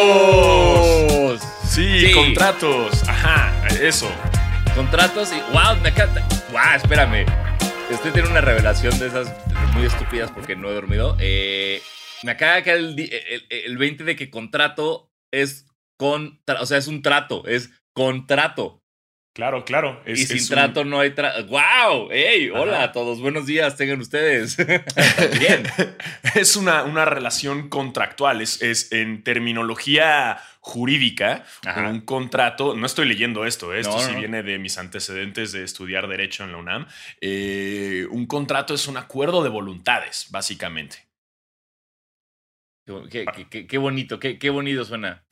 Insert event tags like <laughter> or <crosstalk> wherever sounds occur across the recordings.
¡Contratos! Sí, Sí. contratos. Ajá, eso. Contratos y. ¡Wow! Me encanta. ¡Wow! Espérame. Estoy teniendo una revelación de esas muy estúpidas porque no he dormido. Eh, me acaba caer el, el, el 20 de que contrato es con. O sea, es un trato. Es contrato. Claro, claro. Es, y sin un- trato no hay trato. ¡Wow! ¡Hey! Hola Ajá. a todos. Buenos días. Tengan ustedes. <laughs> Bien. Es una, una relación contractual, es, es en terminología jurídica, Ajá. un contrato, no estoy leyendo esto, ¿eh? esto No, sí no. viene de mis antecedentes de estudiar derecho en la UNAM, Eh, un contrato es un acuerdo de voluntades, básicamente. Qué, qué- qué- qué bonito. Qué, qué bonito suena.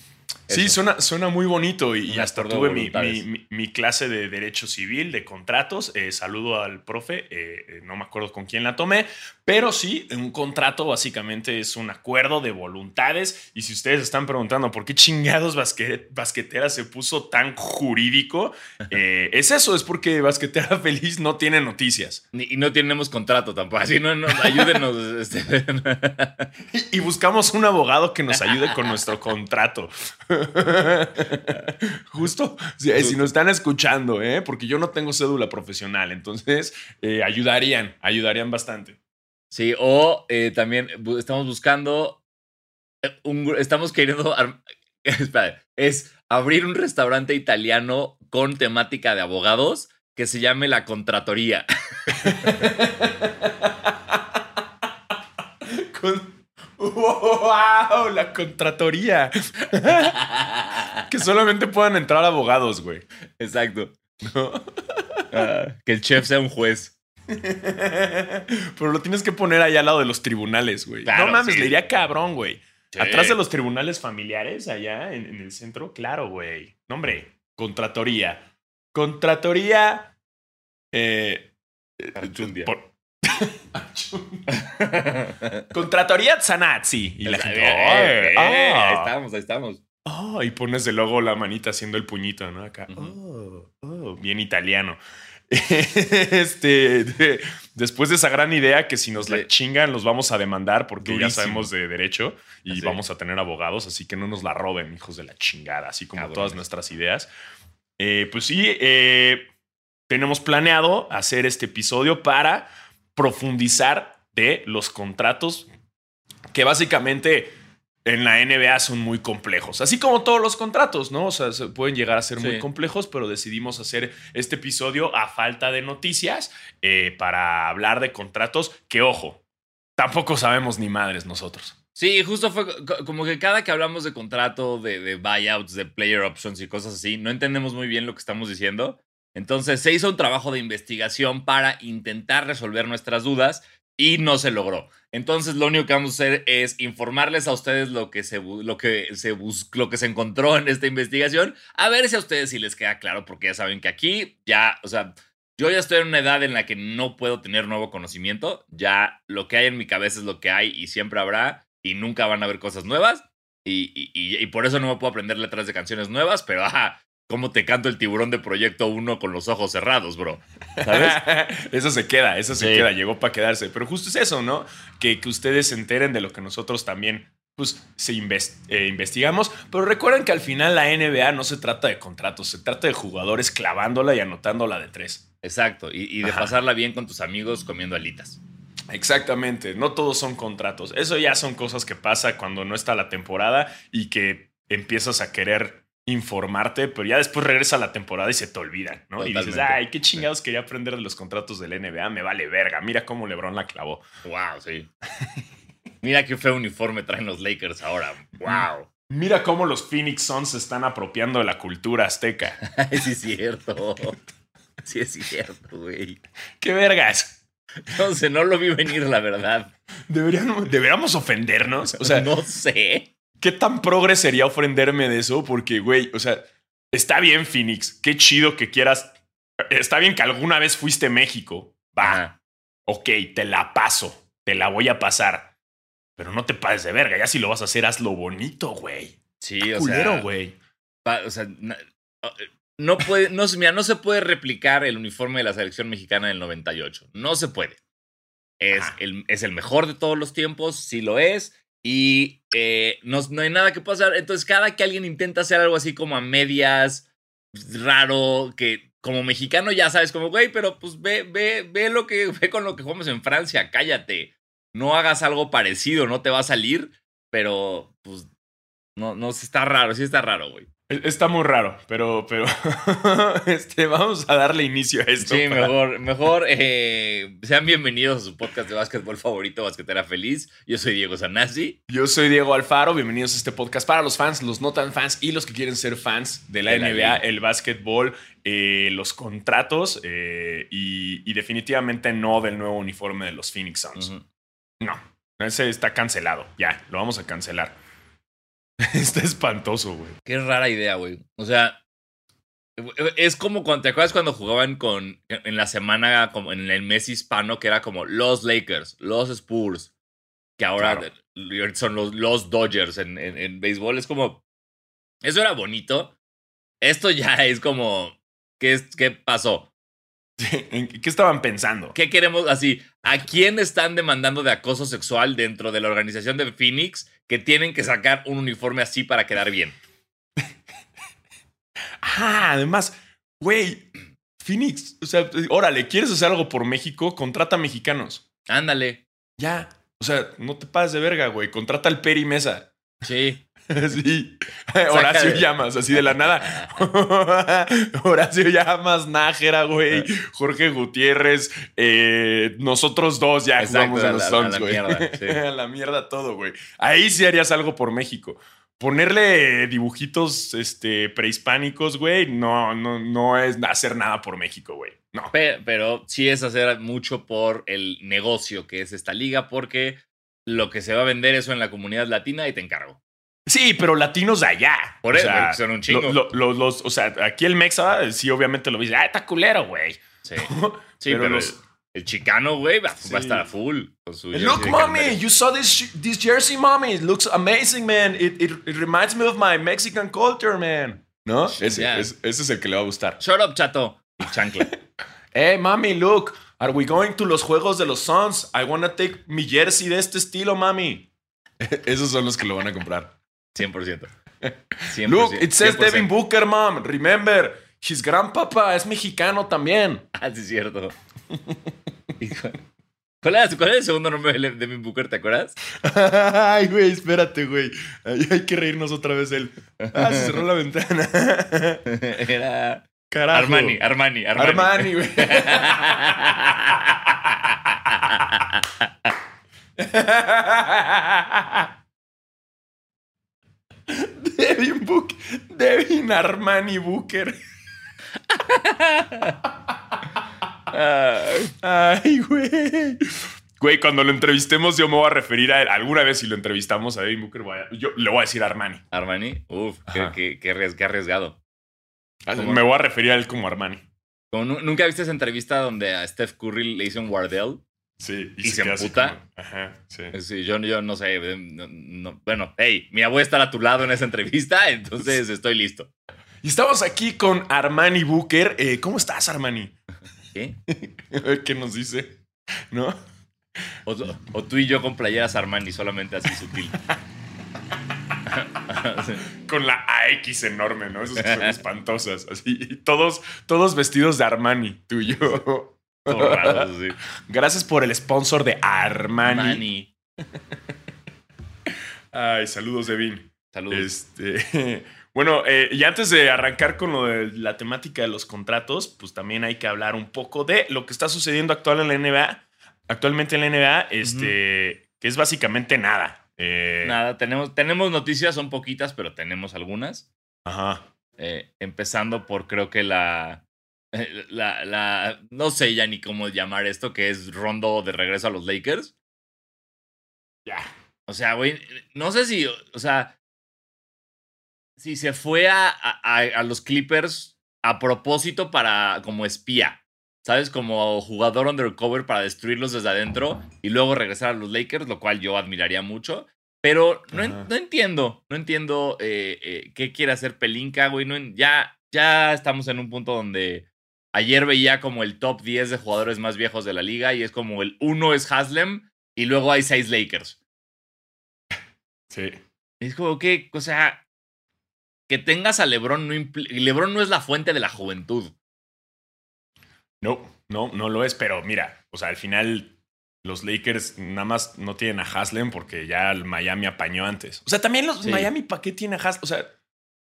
Sí, suena, suena muy bonito y, y hasta tuve mi, voluntades. mi- mi- mi clase de Derecho Civil, de contratos. eh, saludo al profe, eh, eh, no me acuerdo con quién la tomé, pero sí, un contrato básicamente es un acuerdo de voluntades. Y si ustedes están preguntando por qué chingados basque- Basquetera se puso tan jurídico, eh, es eso, es porque Basquetera <laughs> Feliz no tiene noticias. Y no tenemos contrato tampoco. Así no, no ayúdenos. <laughs> este. Y, y buscamos un abogado que nos ayude con nuestro <laughs> contrato. Justo, si, si nos están escuchando, ¿eh? porque yo no tengo cédula profesional, entonces eh, ayudarían, ayudarían bastante. Sí, o eh, también estamos buscando. eh, un estamos queriendo. <laughs> espera, es abrir un restaurante italiano con temática de abogados que se llame La Contratoría. <laughs> Con- ¡Wow! La contratoría. <laughs> que solamente puedan entrar abogados, güey. Exacto. ¿no? Ah, que el chef sea un juez. <laughs> Pero lo tienes que poner allá al lado de los tribunales, güey. Claro, no mames, sí. le iría cabrón, güey. Sí. Atrás de los tribunales familiares, allá en, en el centro, claro, güey. No, hombre, contratoría. Contratoría. Eh, eh, por-. <laughs> Contratoría Zanazzi. Y la gente. Eh, "Ay, eh, ah". Ahí estamos, ahí estamos. Oh, y pones de logo la manita haciendo el puñito, ¿no? Acá. Oh, oh, bien italiano. <laughs> este, de- después de esa gran idea que si nos la chingan los vamos a demandar porque ya sabemos de derecho y Así. vamos a tener abogados, así que no nos la roben, hijos de la chingada, así como todas nuestras ideas. Eh, pues sí, eh, tenemos planeado hacer este episodio para profundizar de los contratos que básicamente en la NBA son muy complejos. Así como todos los contratos, ¿no? O sea, se pueden llegar a ser muy complejos, pero decidimos hacer este episodio a falta de noticias eh, para hablar de contratos que, ojo, tampoco sabemos ni madres nosotros. Sí, justo fue co- como que cada que hablamos de contrato, de, de buyouts, de player options y cosas así, no entendemos muy bien lo que estamos diciendo. Entonces se hizo un trabajo de investigación para intentar resolver nuestras dudas y no se logró. Entonces lo único que vamos a hacer es informarles a ustedes lo que se, lo que se, bus- lo que se encontró en esta investigación, a ver si a ustedes sí les queda claro, porque ya saben que aquí ya, o sea, yo ya estoy en una edad en la que no puedo tener nuevo conocimiento. Ya lo que hay en mi cabeza es lo que hay y siempre habrá y nunca van a haber cosas nuevas. Y- y por eso no me puedo aprender letras de canciones nuevas, pero ajá, ¿cómo te canto el tiburón de Proyecto 1 con los ojos cerrados, bro? ¿Sabes? <laughs> eso se queda, eso se Sí. queda, llegó para quedarse. Pero justo es eso, ¿no? Que, que ustedes se enteren de lo que nosotros también pues, se eh, investigamos. Pero recuerden que al final la NBA no se trata de contratos, se trata de jugadores clavándola y anotándola de tres. Exacto, y, y de Ajá. pasarla bien con tus amigos comiendo alitas. Exactamente, no todos son contratos. Eso ya son cosas que pasa cuando no está la temporada y que empiezas a querer informarte, pero ya después regresa la temporada y se te olvidan, ¿no? Y dices, ay, qué chingados quería aprender de los contratos del NBA, me vale verga, mira cómo LeBron la clavó. Wow, sí. <laughs> Mira qué feo uniforme traen los Lakers ahora. Wow. Mira cómo los Phoenix Suns se están apropiando de la cultura azteca. <laughs> sí es cierto. Sí es cierto, güey. ¡Qué vergas! Entonces no lo vi venir, la verdad. <laughs> Deberíamos, deberíamos ofendernos. O sea, no sé. ¿Qué tan progre sería ofenderme de eso? Porque, güey, o sea, está bien, Phoenix. Qué chido que quieras. Está bien que alguna vez fuiste a México. Va. Ok, te la paso. Te la voy a pasar. Pero no te pases de verga. Ya si lo vas a hacer, hazlo bonito, güey. Sí, Qué o culero, sea. güey. o sea, na- no puede, no, se- mira, no se puede replicar el uniforme de la selección mexicana del 98. No se puede. Es el, es el mejor de todos los tiempos, sí lo es. Y eh, no, no hay nada que pasar. Entonces, cada que alguien intenta hacer algo así como a medias, raro, que como mexicano ya sabes, como, güey, pero pues ve, ve, ve lo que, <laughs> ve con lo que jugamos en Francia, cállate. No hagas algo parecido, no te va a salir, pero pues no, no, está raro, sí está raro, güey. Está muy raro, pero, pero <laughs> este, vamos a darle inicio a esto. Sí, mejor, mejor eh, sean bienvenidos a su podcast de básquetbol favorito, Basquetera Feliz. Yo soy Diego Sanasi. Yo soy Diego Alfaro. Bienvenidos a este podcast para los fans, los no tan fans y los que quieren ser fans de la De la NBA, el básquetbol, eh, los contratos eh, y, y definitivamente no del nuevo uniforme de los Phoenix Suns. No, ese está cancelado. Ya, lo vamos a cancelar. <laughs> Está espantoso, güey. Qué rara idea, güey. O sea, es como cuando, ¿te acuerdas cuando jugaban con, en la semana, como en el mes hispano, que era como los Lakers, los Spurs, que ahora Claro. son los, los Dodgers en, en, en béisbol? Es como, eso era bonito. Esto ya es como, ¿qué, es- qué pasó? <laughs> ¿En ¿Qué estaban pensando? ¿Qué queremos así? ¿A quién están demandando de acoso sexual dentro de la organización de Phoenix que tienen que sacar un uniforme así para quedar bien? Ah, además, güey, Phoenix, o sea, órale, ¿quieres hacer algo por México? Contrata mexicanos. Ándale. Ya. O sea, no te pases de verga, güey. Contrata al Peri Mesa. Sí. <laughs> Sí. Horacio Llamas, así de la nada. <laughs> Horacio Llamas, Nájera, güey. Jorge Gutiérrez. eh, nosotros dos ya Exacto, jugamos a los Suns, la güey. <laughs> sí. A la mierda todo, güey. Ahí sí harías algo por México. Ponerle dibujitos este, prehispánicos, güey, no, no, no es hacer nada por México, güey. No. Pe- Pero, sí es hacer mucho por el negocio que es esta liga, porque lo que se va a vender eso en la comunidad latina y te encargo. Sí, pero latinos de allá. Por eso, sea, son un chingo. lo- lo- los, o sea, aquí el Mexa, sí, obviamente lo dice, ah, está culero, güey. Sí, <laughs> sí pero, Pero los- el, el chicano, güey, va, Sí. va a estar full. Con su Look, mommy, you saw this this jersey, mommy. It looks amazing, man. It, it, it reminds me of my Mexican culture, man. ¿No? Ese, Yeah. es- ese es el que le va a gustar. Shut up, chato. Y chancla. <laughs> Hey, mami, look. Are we going to los juegos de los Suns? I wanna take mi jersey de este estilo, mami. <laughs> Esos son los que lo van a comprar. 100%. 100%. <laughs> Look, it says 100%. Devin Booker, mom. Remember, his grandpapa es mexicano también. Ah, sí, es cierto. <laughs> ¿Cuál era, ¿Cuál era el segundo nombre de Devin Booker? ¿Te acuerdas? <laughs> Ay, güey, espérate, güey. Ay, hay que reírnos otra vez él. Ah, se cerró la ventana. Era. Carajo. Armani, Armani, Armani. Armani, güey. Devin Book, Devin Armani Booker. Ay, güey. Güey, cuando lo entrevistemos, yo me voy a referir a él. Alguna vez, si lo entrevistamos a Devin Booker, voy a- yo le voy a decir Armani. Armani, uf, qué, qué- qué arries- qué arriesgado. ¿Cómo? Me voy a referir a él como Armani. Como ¿Nunca viste esa entrevista donde a Steph Curry le hizo un Wardell? Sí. ¿Y se así emputa? como- Ajá, sí. Sí, yo, yo no sé. eh, no- no- bueno, hey, mi abuela estar a tu lado en esa entrevista, <laughs> entonces estoy listo. Y estamos aquí con Armani Booker. Eh, ¿Cómo estás, Armani? ¿Qué? <laughs> Qué nos dice. ¿No? O, o tú y yo con playeras Armani, solamente así sutil. <laughs> Con la AX enorme, ¿no? Esas que son espantosas. Así. Todos, todos vestidos de Armani, tú y yo. <laughs> Todo raro, sí. Gracias por el sponsor de Armani. Armani. <laughs> Ay, saludos, Devin. Saludos. Este, <laughs> bueno, eh, y antes de arrancar con lo de la temática de los contratos, pues también hay que hablar un poco de lo que está sucediendo actual en la NBA. Actualmente en la NBA, este, que es básicamente nada. Eh, Nada, tenemos, tenemos noticias, son poquitas, pero tenemos algunas. Ajá. Eh, empezando por creo que la, la, la. No sé ya ni cómo llamar esto, que es Rondo de regreso a los Lakers. Ya. O sea, güey, no sé si, o sea, si se fue a, a, a los Clippers a propósito para como espía, ¿sabes? Como jugador undercover para destruirlos desde adentro y luego regresar a los Lakers, lo cual yo admiraría mucho. Pero no, en- no entiendo, no entiendo eh, eh, qué quiere hacer Pelinka, güey. No en- ya, ya estamos en un punto donde ayer veía como el top 10 de jugadores más viejos de la liga y es como el uno es Haslem y luego hay seis Lakers. Sí. Es como que, o sea, que tengas a LeBron no LeBron no es la fuente de la juventud. No, no, no lo es, pero mira, o sea, al final los Lakers nada más no tienen a Haslem porque ya el Miami apañó antes. O sea, también los Miami, ¿para qué tiene a Haslem? O sea,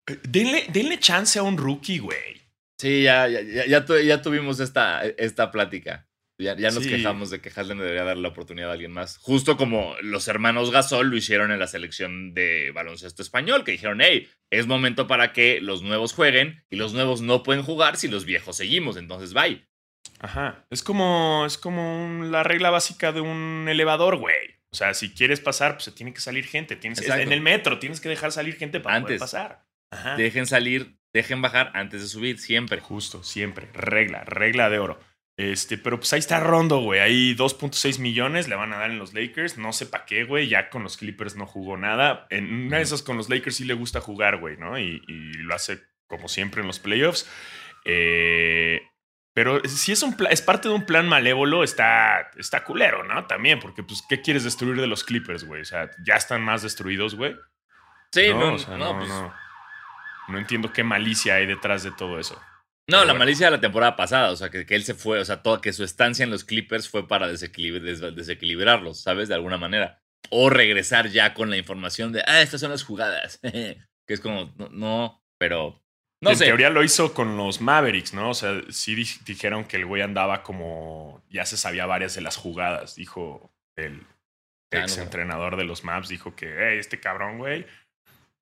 eh, denle, denle chance a un rookie, güey. Sí, ya, ya, ya, ya, tuvimos esta, esta plática. Ya, ya nos quejamos de que Haslem debería darle la oportunidad a alguien más. Justo como los hermanos Gasol lo hicieron en la selección de baloncesto español, que dijeron, hey, es momento para que los nuevos jueguen y los nuevos no pueden jugar si los viejos seguimos, entonces bye. Ajá. Es como, es como la regla básica de un elevador, güey. O sea, si quieres pasar, pues se tiene que salir gente. Tienes en el metro tienes que dejar salir gente para poder pasar. Ajá. Dejen salir, dejen bajar antes de subir, siempre. Justo, siempre. Regla, regla de oro. Este, pero pues ahí está Rondo, güey. Ahí 2.6 millones le van a dar en los Lakers. No sé para qué, güey. Ya con los Clippers no jugó nada. En una de esas con los Lakers sí le gusta jugar, güey, ¿no? Y, lo hace como siempre en los playoffs. Eh, pero si es, un es parte de un plan malévolo, está, está culero, ¿no? También, porque, pues, ¿qué quieres destruir de los Clippers, güey? O sea, ya están más destruidos, güey. Sí, no, no, pues no, no entiendo qué malicia hay detrás de todo eso. No, la malicia de la temporada pasada, o sea, que, que, él se fue, o sea, todo, que su estancia en los Clippers fue para desequilibrarlos, ¿sabes? De alguna manera. O regresar ya con la información de, ah, estas son las jugadas. <laughs> que es como, no, pero... No en teoría lo hizo con los Mavericks, ¿no? O sea, sí dijeron que el güey andaba como, ya se sabía varias de las jugadas, dijo el ah, ex entrenador de los Maps, dijo que, hey, este cabrón, güey,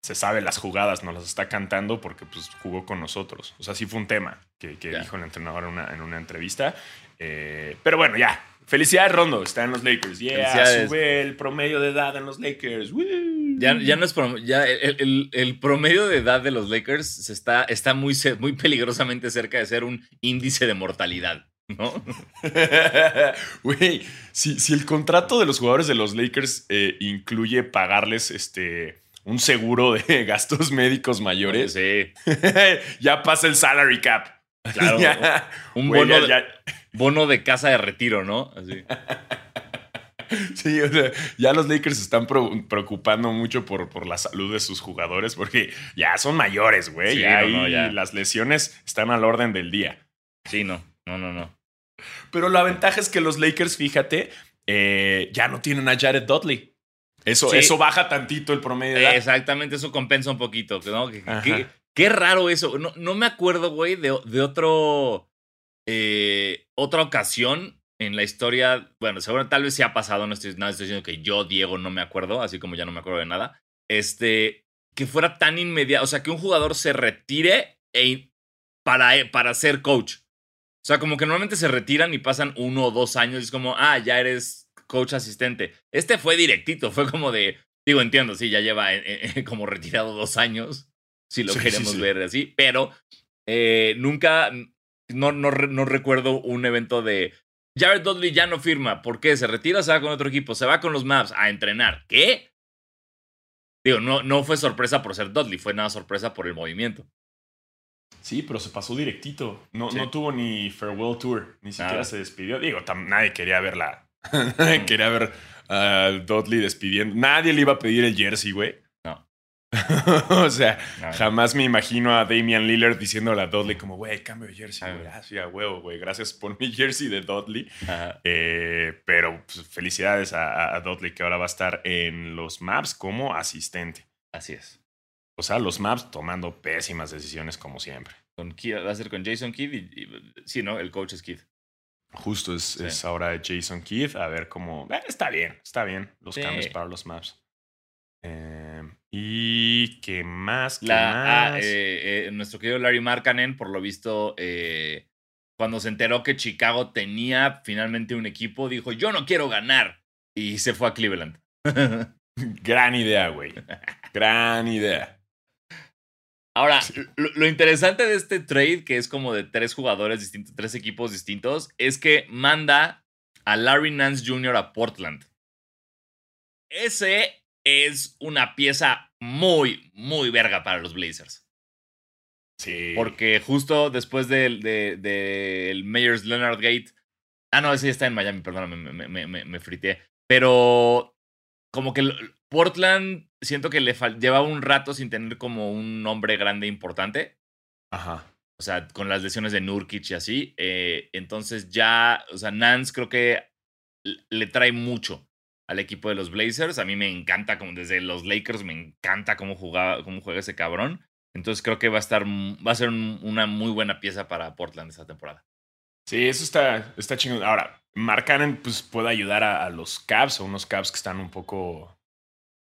se sabe las jugadas, nos las está cantando porque pues, jugó con nosotros. O sea, sí fue un tema que, dijo el entrenador en una, en una entrevista. Eh, pero bueno, ya. Felicidades, Rondo. Está en los Lakers. Yeah, sube el promedio de edad en los Lakers. Ya, ya, no es ya el, el, promedio de edad de los Lakers se está, está muy, muy peligrosamente cerca de ser un índice de mortalidad. ¿No? <laughs> Güey, si, si, el contrato de los jugadores de los Lakers eh, incluye pagarles este un seguro de <laughs> gastos médicos mayores. Sí. <laughs> ya pasa el salary cap. Claro. <laughs> un bono, de, bono de casa de retiro, ¿no? Así. Sí, o sea, ya los Lakers se están preocupando mucho por, por, la salud de sus jugadores porque ya son mayores, güey. ya, las lesiones están al orden del día. Sí, no, no, no, no. Pero la ventaja es que los Lakers, fíjate, eh, ya no tienen a Jared Dudley. Eso, eso baja tantito el promedio. De Exactamente, eso compensa un poquito. ¿no? Qué, raro eso. No, no me acuerdo, güey, de, de otro. Eh, otra ocasión en la historia. Bueno, seguro tal vez sí ha pasado. No estoy, nada, estoy diciendo que yo, Diego, no me acuerdo, así como ya no me acuerdo de nada. Este. Que fuera tan inmediato. O sea, que un jugador se retire e, para, para ser coach. O sea, como que normalmente se retiran y pasan uno o dos años y es como, ah, ya eres coach asistente. Este fue directito, fue como de, digo, entiendo, sí, ya lleva eh, eh, como retirado dos años, si lo queremos ver así, pero eh, nunca, no, no, no recuerdo un evento de Jared Dudley ya no firma. ¿Por qué? ¿Se retira se va con otro equipo? Se va con los Maps a entrenar. ¿Qué? Digo, no, no fue sorpresa por ser Dudley, fue nada sorpresa por el movimiento. Sí, pero se pasó directito. No, no tuvo ni farewell tour, ni siquiera se despidió. Digo, nadie quería verla <laughs> Quería ver al Dudley despidiendo. Nadie le iba a pedir el jersey, güey. No. <laughs> o sea, jamás me imagino a Damian Lillard diciéndole a Dudley como, güey, cambio de jersey, Gracias, ah, huevo, güey. Gracias por mi jersey de Dudley. Eh, pero pues, felicidades a, Dudley que ahora va a estar en los maps como asistente. Así es. O sea, los maps tomando pésimas decisiones como siempre. Con va a ser con Jason Kidd y, sí, ¿no? El coach es Kidd. Justo es, ahora Jason Keith. A ver cómo. Eh, está bien, está bien los cambios para los maps. Em, y qué más. ¿Qué ah, más? Eh, eh, nuestro querido Larry Markkanen, por lo visto, cuando se enteró que Chicago tenía finalmente un equipo, dijo: Yo no quiero ganar. Y se fue a Cleveland. <laughs> Gran idea, güey. <laughs> Gran idea. Ahora, lo, interesante de este trade, que es como de tres jugadores distintos, tres equipos distintos, es que manda a Larry Nance Jr. a Portland. Ese es una pieza muy, muy verga para los Blazers. Sí. Porque justo después del de, de, Mayors Leonard Gate. Ah, no, ese ya está en Miami, perdón, me, me, me, me frité. Pero como que Portland siento que le llevaba un rato sin tener como un nombre grande importante. Ajá. O sea, con las lesiones de Nurkic y así. Eh, entonces ya, o sea, Nance creo que le trae mucho al equipo de los Blazers. A mí me encanta, como desde los Lakers, me encanta cómo, jugaba, cómo juega ese cabrón. Entonces creo que va a estar, va a ser una muy buena pieza para Portland esta temporada. Sí, eso está, está chingón. Ahora, Mark pues, puede ayudar a, a los Cavs, a unos Cavs que están un poco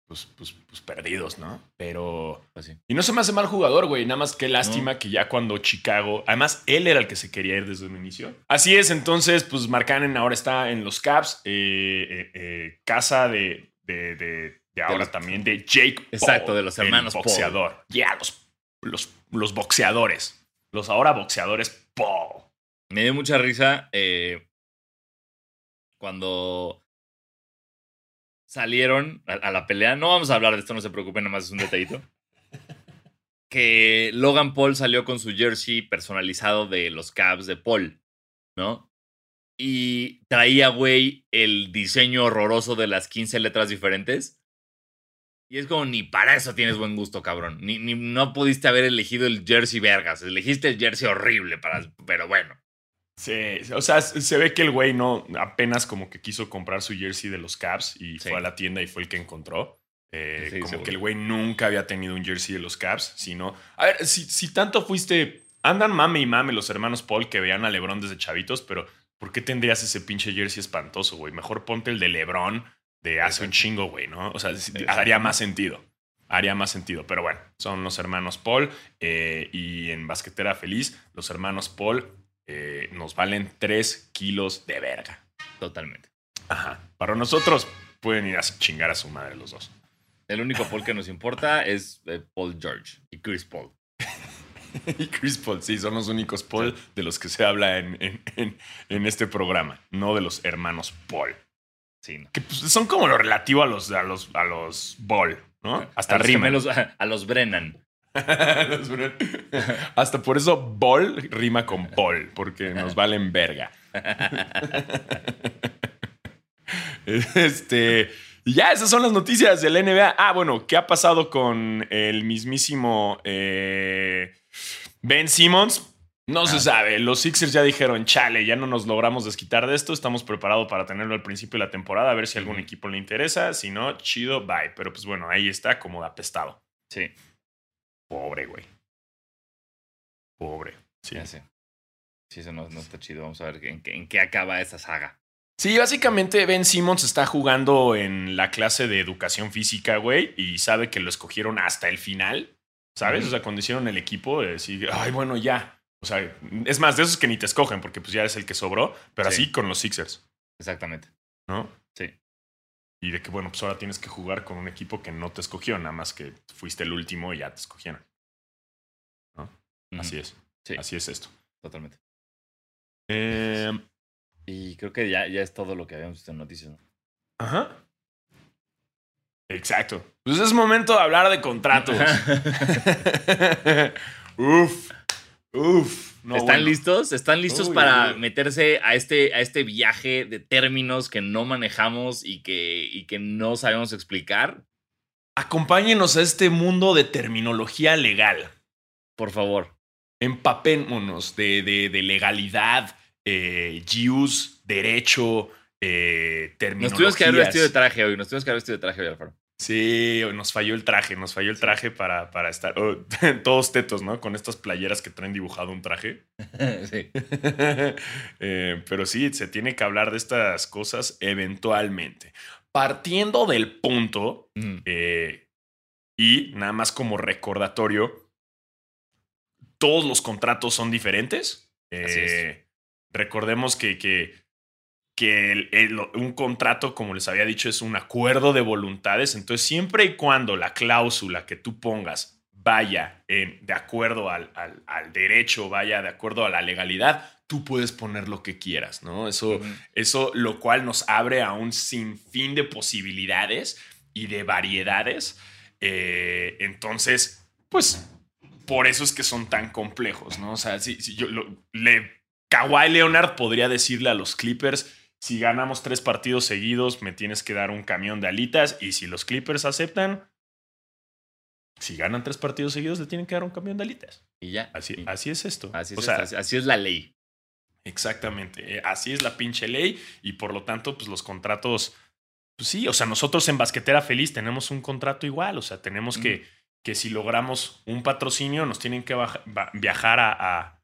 pues, pues, pues, perdidos, ¿no? Pero. Pues y no se me hace mal jugador, güey. Nada más que lástima que ya cuando Chicago. Además, él era el que se quería ir desde un inicio. Así es, entonces, pues Marcanen ahora está en los Caps. Eh, eh, eh, casa de, de, de, ahora también de Jake. Paul, Exacto, de los hermanos boxeador. Ya, los, los, los boxeadores. Los ahora boxeadores Paul. Me dio mucha risa cuando salieron a, la pelea. No vamos a hablar de esto, no se preocupen, nada más es un detallito. <laughs> que Logan Paul salió con su jersey personalizado de los Cavs de Paul, ¿no? Y traía, güey, el diseño horroroso de las 15 letras diferentes. Y es como, ni para eso tienes buen gusto, cabrón. Ni, ni no pudiste haber elegido el jersey vergas. Elegiste el jersey horrible, para, pero bueno. Sí, o sea, se ve que el güey no apenas como que quiso comprar su jersey de los Caps y fue a la tienda y fue el que encontró. Eh, como que el güey nunca había tenido un jersey de los Caps, sino... A ver, si, si tanto fuiste... Andan mame y mame los hermanos Paul que veían a Lebron desde chavitos, pero ¿por qué tendrías ese pinche jersey espantoso, güey? Mejor ponte el de Lebron de hace un chingo, güey, ¿no? O sea, haría más sentido. Haría más sentido. Pero bueno, son los hermanos Paul eh, y en Basquetera Feliz, los hermanos Paul eh, nos valen 3 kilos de verga. Totalmente. Ajá. Para nosotros pueden ir a chingar a su madre los dos. El único Paul que nos importa es eh, Paul George y Chris Paul. <laughs> y Chris Paul, sí, son los únicos Paul de los que se habla en, en, este programa, no de los hermanos Paul. Sí, Que pues, son como lo relativo a los, a los, a los Ball, ¿no? Hasta arriba. <laughs> a los Brennan. <laughs> Hasta por eso Ball rima con Paul, porque nos valen verga. <laughs> Este. Y ya, esas son las noticias del NBA. Ah, bueno, ¿qué ha pasado con el mismísimo eh, Ben Simmons? No se ah. sabe. Los Sixers ya dijeron, chale, ya no nos logramos desquitar de esto. Estamos preparados para tenerlo al principio de la temporada, a ver si algún equipo le interesa. Si no, chido, bye. Pero pues bueno, ahí está, como apestado. Sí. Pobre, güey. Pobre. Sí. sí. Sí, eso no, está chido. Vamos a ver en qué, en qué acaba esa saga. Sí, básicamente Ben Simmons está jugando en la clase de educación física, güey, y sabe que lo escogieron hasta el final, ¿sabes? O sea, cuando hicieron el equipo, decir, ay, bueno, ya. O sea, es más, de esos que ni te escogen, porque pues ya es el que sobró, pero así con los Sixers. Exactamente. ¿No? Y de que, bueno, pues ahora tienes que jugar con un equipo que no te escogió, nada más que fuiste el último y ya te escogieron. ¿No? Así es. Sí. Así es esto. Totalmente. Eh, y creo que ya, ya es todo lo que habíamos visto en noticias. Ajá. Exacto. Pues es momento de hablar de contratos. <laughs> <laughs> uf. Uf. ¿Están listos? ¿Están listos para meterse a este, a este viaje de términos que no manejamos y que, y que no sabemos explicar? Acompáñenos a este mundo de terminología legal. Por favor. Empapémonos de, de, de legalidad, eh, derecho, eh, Nos tuvimos que haber vestido de traje hoy. Nos tuvimos que haber vestido de traje hoy, Alfaro. Sí, nos falló el traje, nos falló el traje para, para estar oh, <laughs> todos tetos, ¿no? Con estas playeras que traen dibujado un traje. <laughs> sí. <laughs> Eh, pero sí, se tiene que hablar de estas cosas eventualmente. Partiendo del punto, eh, y nada más como recordatorio, todos los contratos son diferentes. Eh, recordemos que, que que un contrato, como les había dicho, es un acuerdo de voluntades. Entonces, siempre y cuando la cláusula que tú pongas vaya de acuerdo al, al, derecho, vaya de acuerdo a la legalidad, tú puedes poner lo que quieras, ¿no? Eso, eso lo cual nos abre a un sinfín de posibilidades y de variedades. Eh, entonces, pues, por eso es que son tan complejos, ¿no? O sea, si, si yo le, Kawhi Leonard podría decirle a los Clippers, si ganamos tres partidos seguidos, me tienes que dar un camión de alitas. Y si los Clippers aceptan, si ganan tres partidos seguidos, le tienen que dar un camión de alitas. Y ya. Así, Y- así es esto. así, es O sea, esto, así- es la ley. Exactamente. eh, Así es la pinche ley. Y por lo tanto, pues los contratos. Pues sí, o sea, nosotros en Basquetera Feliz tenemos un contrato igual. O sea, tenemos que, que si logramos un patrocinio, nos tienen que viajar a, a,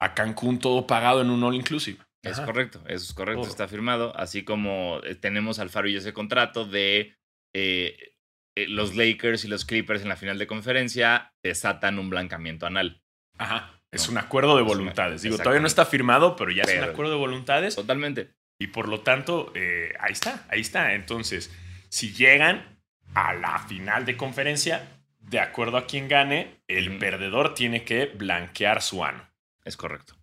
a Cancún todo pagado en un all inclusive. Es Ajá. correcto, eso es correcto, está firmado. Así como eh, tenemos al Faro y ese contrato de eh, eh, los Lakers y los Clippers en la final de conferencia desatan un blancamiento anal. Ajá. Es No. un acuerdo de voluntades. Digo, todavía no está firmado, pero ya es un acuerdo de voluntades. Totalmente. Y por lo tanto, eh, ahí está, ahí está. Entonces, si llegan a la final de conferencia, de acuerdo a quien gane, el perdedor tiene que blanquear su ano. Es correcto.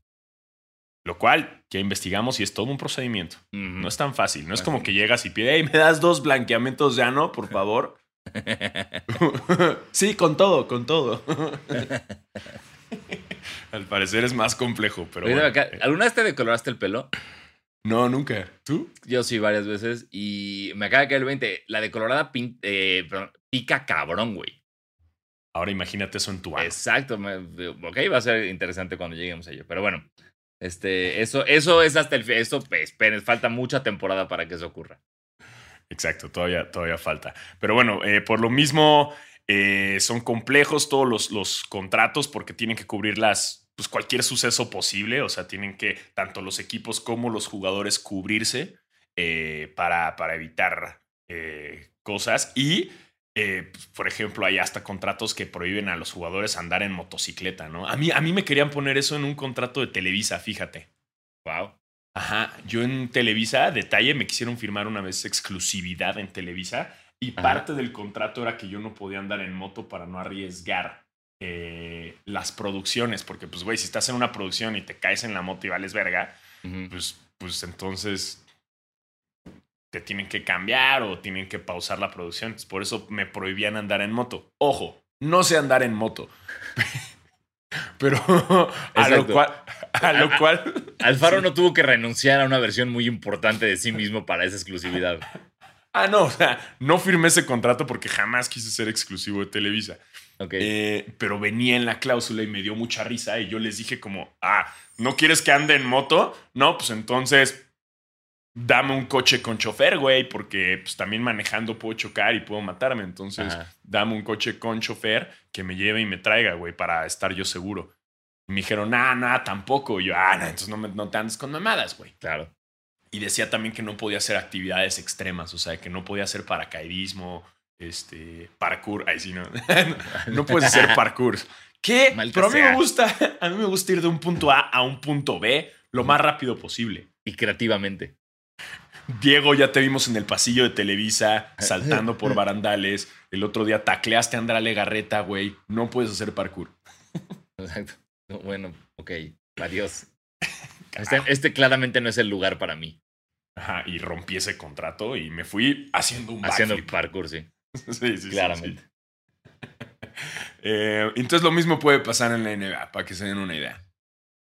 Lo cual ya investigamos y es todo un procedimiento. No es tan fácil. No es Así. como que llegas y pides, hey, ¿me das dos blanqueamientos de ano, por favor? <laughs> sí, con todo, con todo. <laughs> Al parecer es más complejo, pero bueno. acá, Eh, ¿Alguna vez te decoloraste el pelo? No, nunca. ¿Tú? Yo sí, varias veces. Y me acaba de caer el 20. La decolorada pin- eh, pica cabrón, güey. Ahora imagínate eso en tu ano. Exacto. ok, va a ser interesante cuando lleguemos a ello. Pero bueno, este, eso, eso es hasta el. Esto, pues, esperen, falta mucha temporada para que eso ocurra. Exacto, todavía, todavía falta. Pero bueno, eh, por lo mismo eh, son complejos todos los, los contratos porque tienen que cubrir las, pues cualquier suceso posible. O sea, tienen que tanto los equipos como los jugadores cubrirse eh, para, para evitar cosas. Y, eh, pues, por ejemplo, hay hasta contratos que prohíben a los jugadores andar en motocicleta, ¿no? A mí, a mí me querían poner eso en un contrato de Televisa, fíjate. Wow. Ajá, yo en Televisa, detalle, me quisieron firmar una vez exclusividad en Televisa y Ajá. parte del contrato era que yo no podía andar en moto para no arriesgar eh, las producciones, porque pues güey, si estás en una producción y te caes en la moto y vales verga, pues, pues entonces te tienen que cambiar o tienen que pausar la producción. Por eso me prohibían andar en moto. Ojo, no sé andar en moto. <laughs> Pero a lo cual, a lo cual Alfaro Sí. no tuvo que renunciar a una versión muy importante de sí mismo para esa exclusividad. <laughs> Ah, no, o sea, no firmé ese contrato porque jamás quise ser exclusivo de Televisa. Ok. Eh, pero venía en la cláusula y me dio mucha risa y yo les dije como, ah, ¿no quieres que ande en moto? No, pues entonces dame un coche con chofer, güey, porque pues también manejando puedo chocar y puedo matarme. Entonces, Ajá. dame un coche con chofer que me lleve y me traiga, güey, para estar yo seguro. Y me dijeron, nah, nah, tampoco. Y yo, ah, entonces no, me- no te andes con mamadas, güey. Claro. Y decía también que no podía hacer actividades extremas, o sea, que no podía hacer paracaidismo, este, parkour, ahí sí no, <laughs> no puedes hacer parkour. ¿Qué? Maldita Pero a mí sea. me gusta, <laughs> a mí me gusta ir de un punto A a un punto B lo más rápido posible. Y creativamente. Diego, ya te vimos en el pasillo de Televisa, saltando por <laughs> barandales. El otro día tacleaste a Andrale Garreta, güey. No puedes hacer parkour. Exacto. Bueno, ok. Adiós. <laughs> Este, este claramente no es el lugar para mí. Ajá, y rompí ese contrato y me fui haciendo un Haciendo backflip. parkour, sí. <laughs> Sí, sí, sí, Claramente. sí. Eh, entonces lo mismo puede pasar en la NBA, para que se den una idea.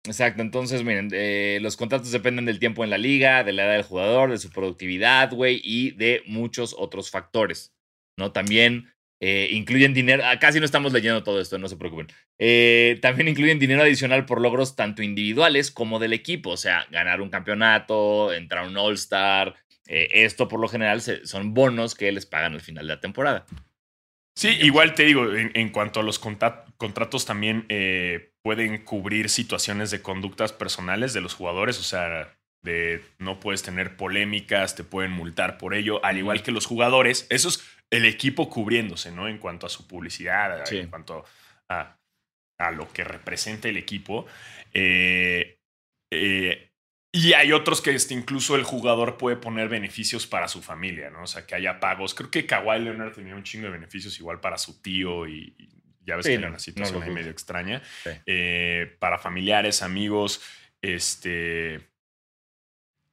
Exacto, entonces miren, eh, los contratos dependen del tiempo en la liga, de la edad del jugador, de su productividad, güey, y de muchos otros factores, ¿no? También eh, incluyen dinero, ah, casi no estamos leyendo todo esto, no se preocupen. Eh, también incluyen dinero adicional por logros tanto individuales como del equipo, o sea, ganar un campeonato, entrar a un All-Star, eh, esto por lo general se- son bonos que les pagan al final de la temporada. Sí, igual te digo, en, en cuanto a los contratos también eh, pueden cubrir situaciones de conductas personales de los jugadores, o sea, de no puedes tener polémicas, te pueden multar por ello, al igual que los jugadores. Eso es el equipo cubriéndose, ¿no? En cuanto a su publicidad, Sí. en cuanto a, a lo que representa el equipo. Eh, eh, y hay otros que este, incluso el jugador puede poner beneficios para su familia, ¿no? O sea, que haya pagos. Creo que Kawhi Leonard tenía un chingo de beneficios igual para su tío y, y ya ves Sí, que no, era una no situación lo ahí medio extraña. Sí. Eh, para familiares, amigos, este...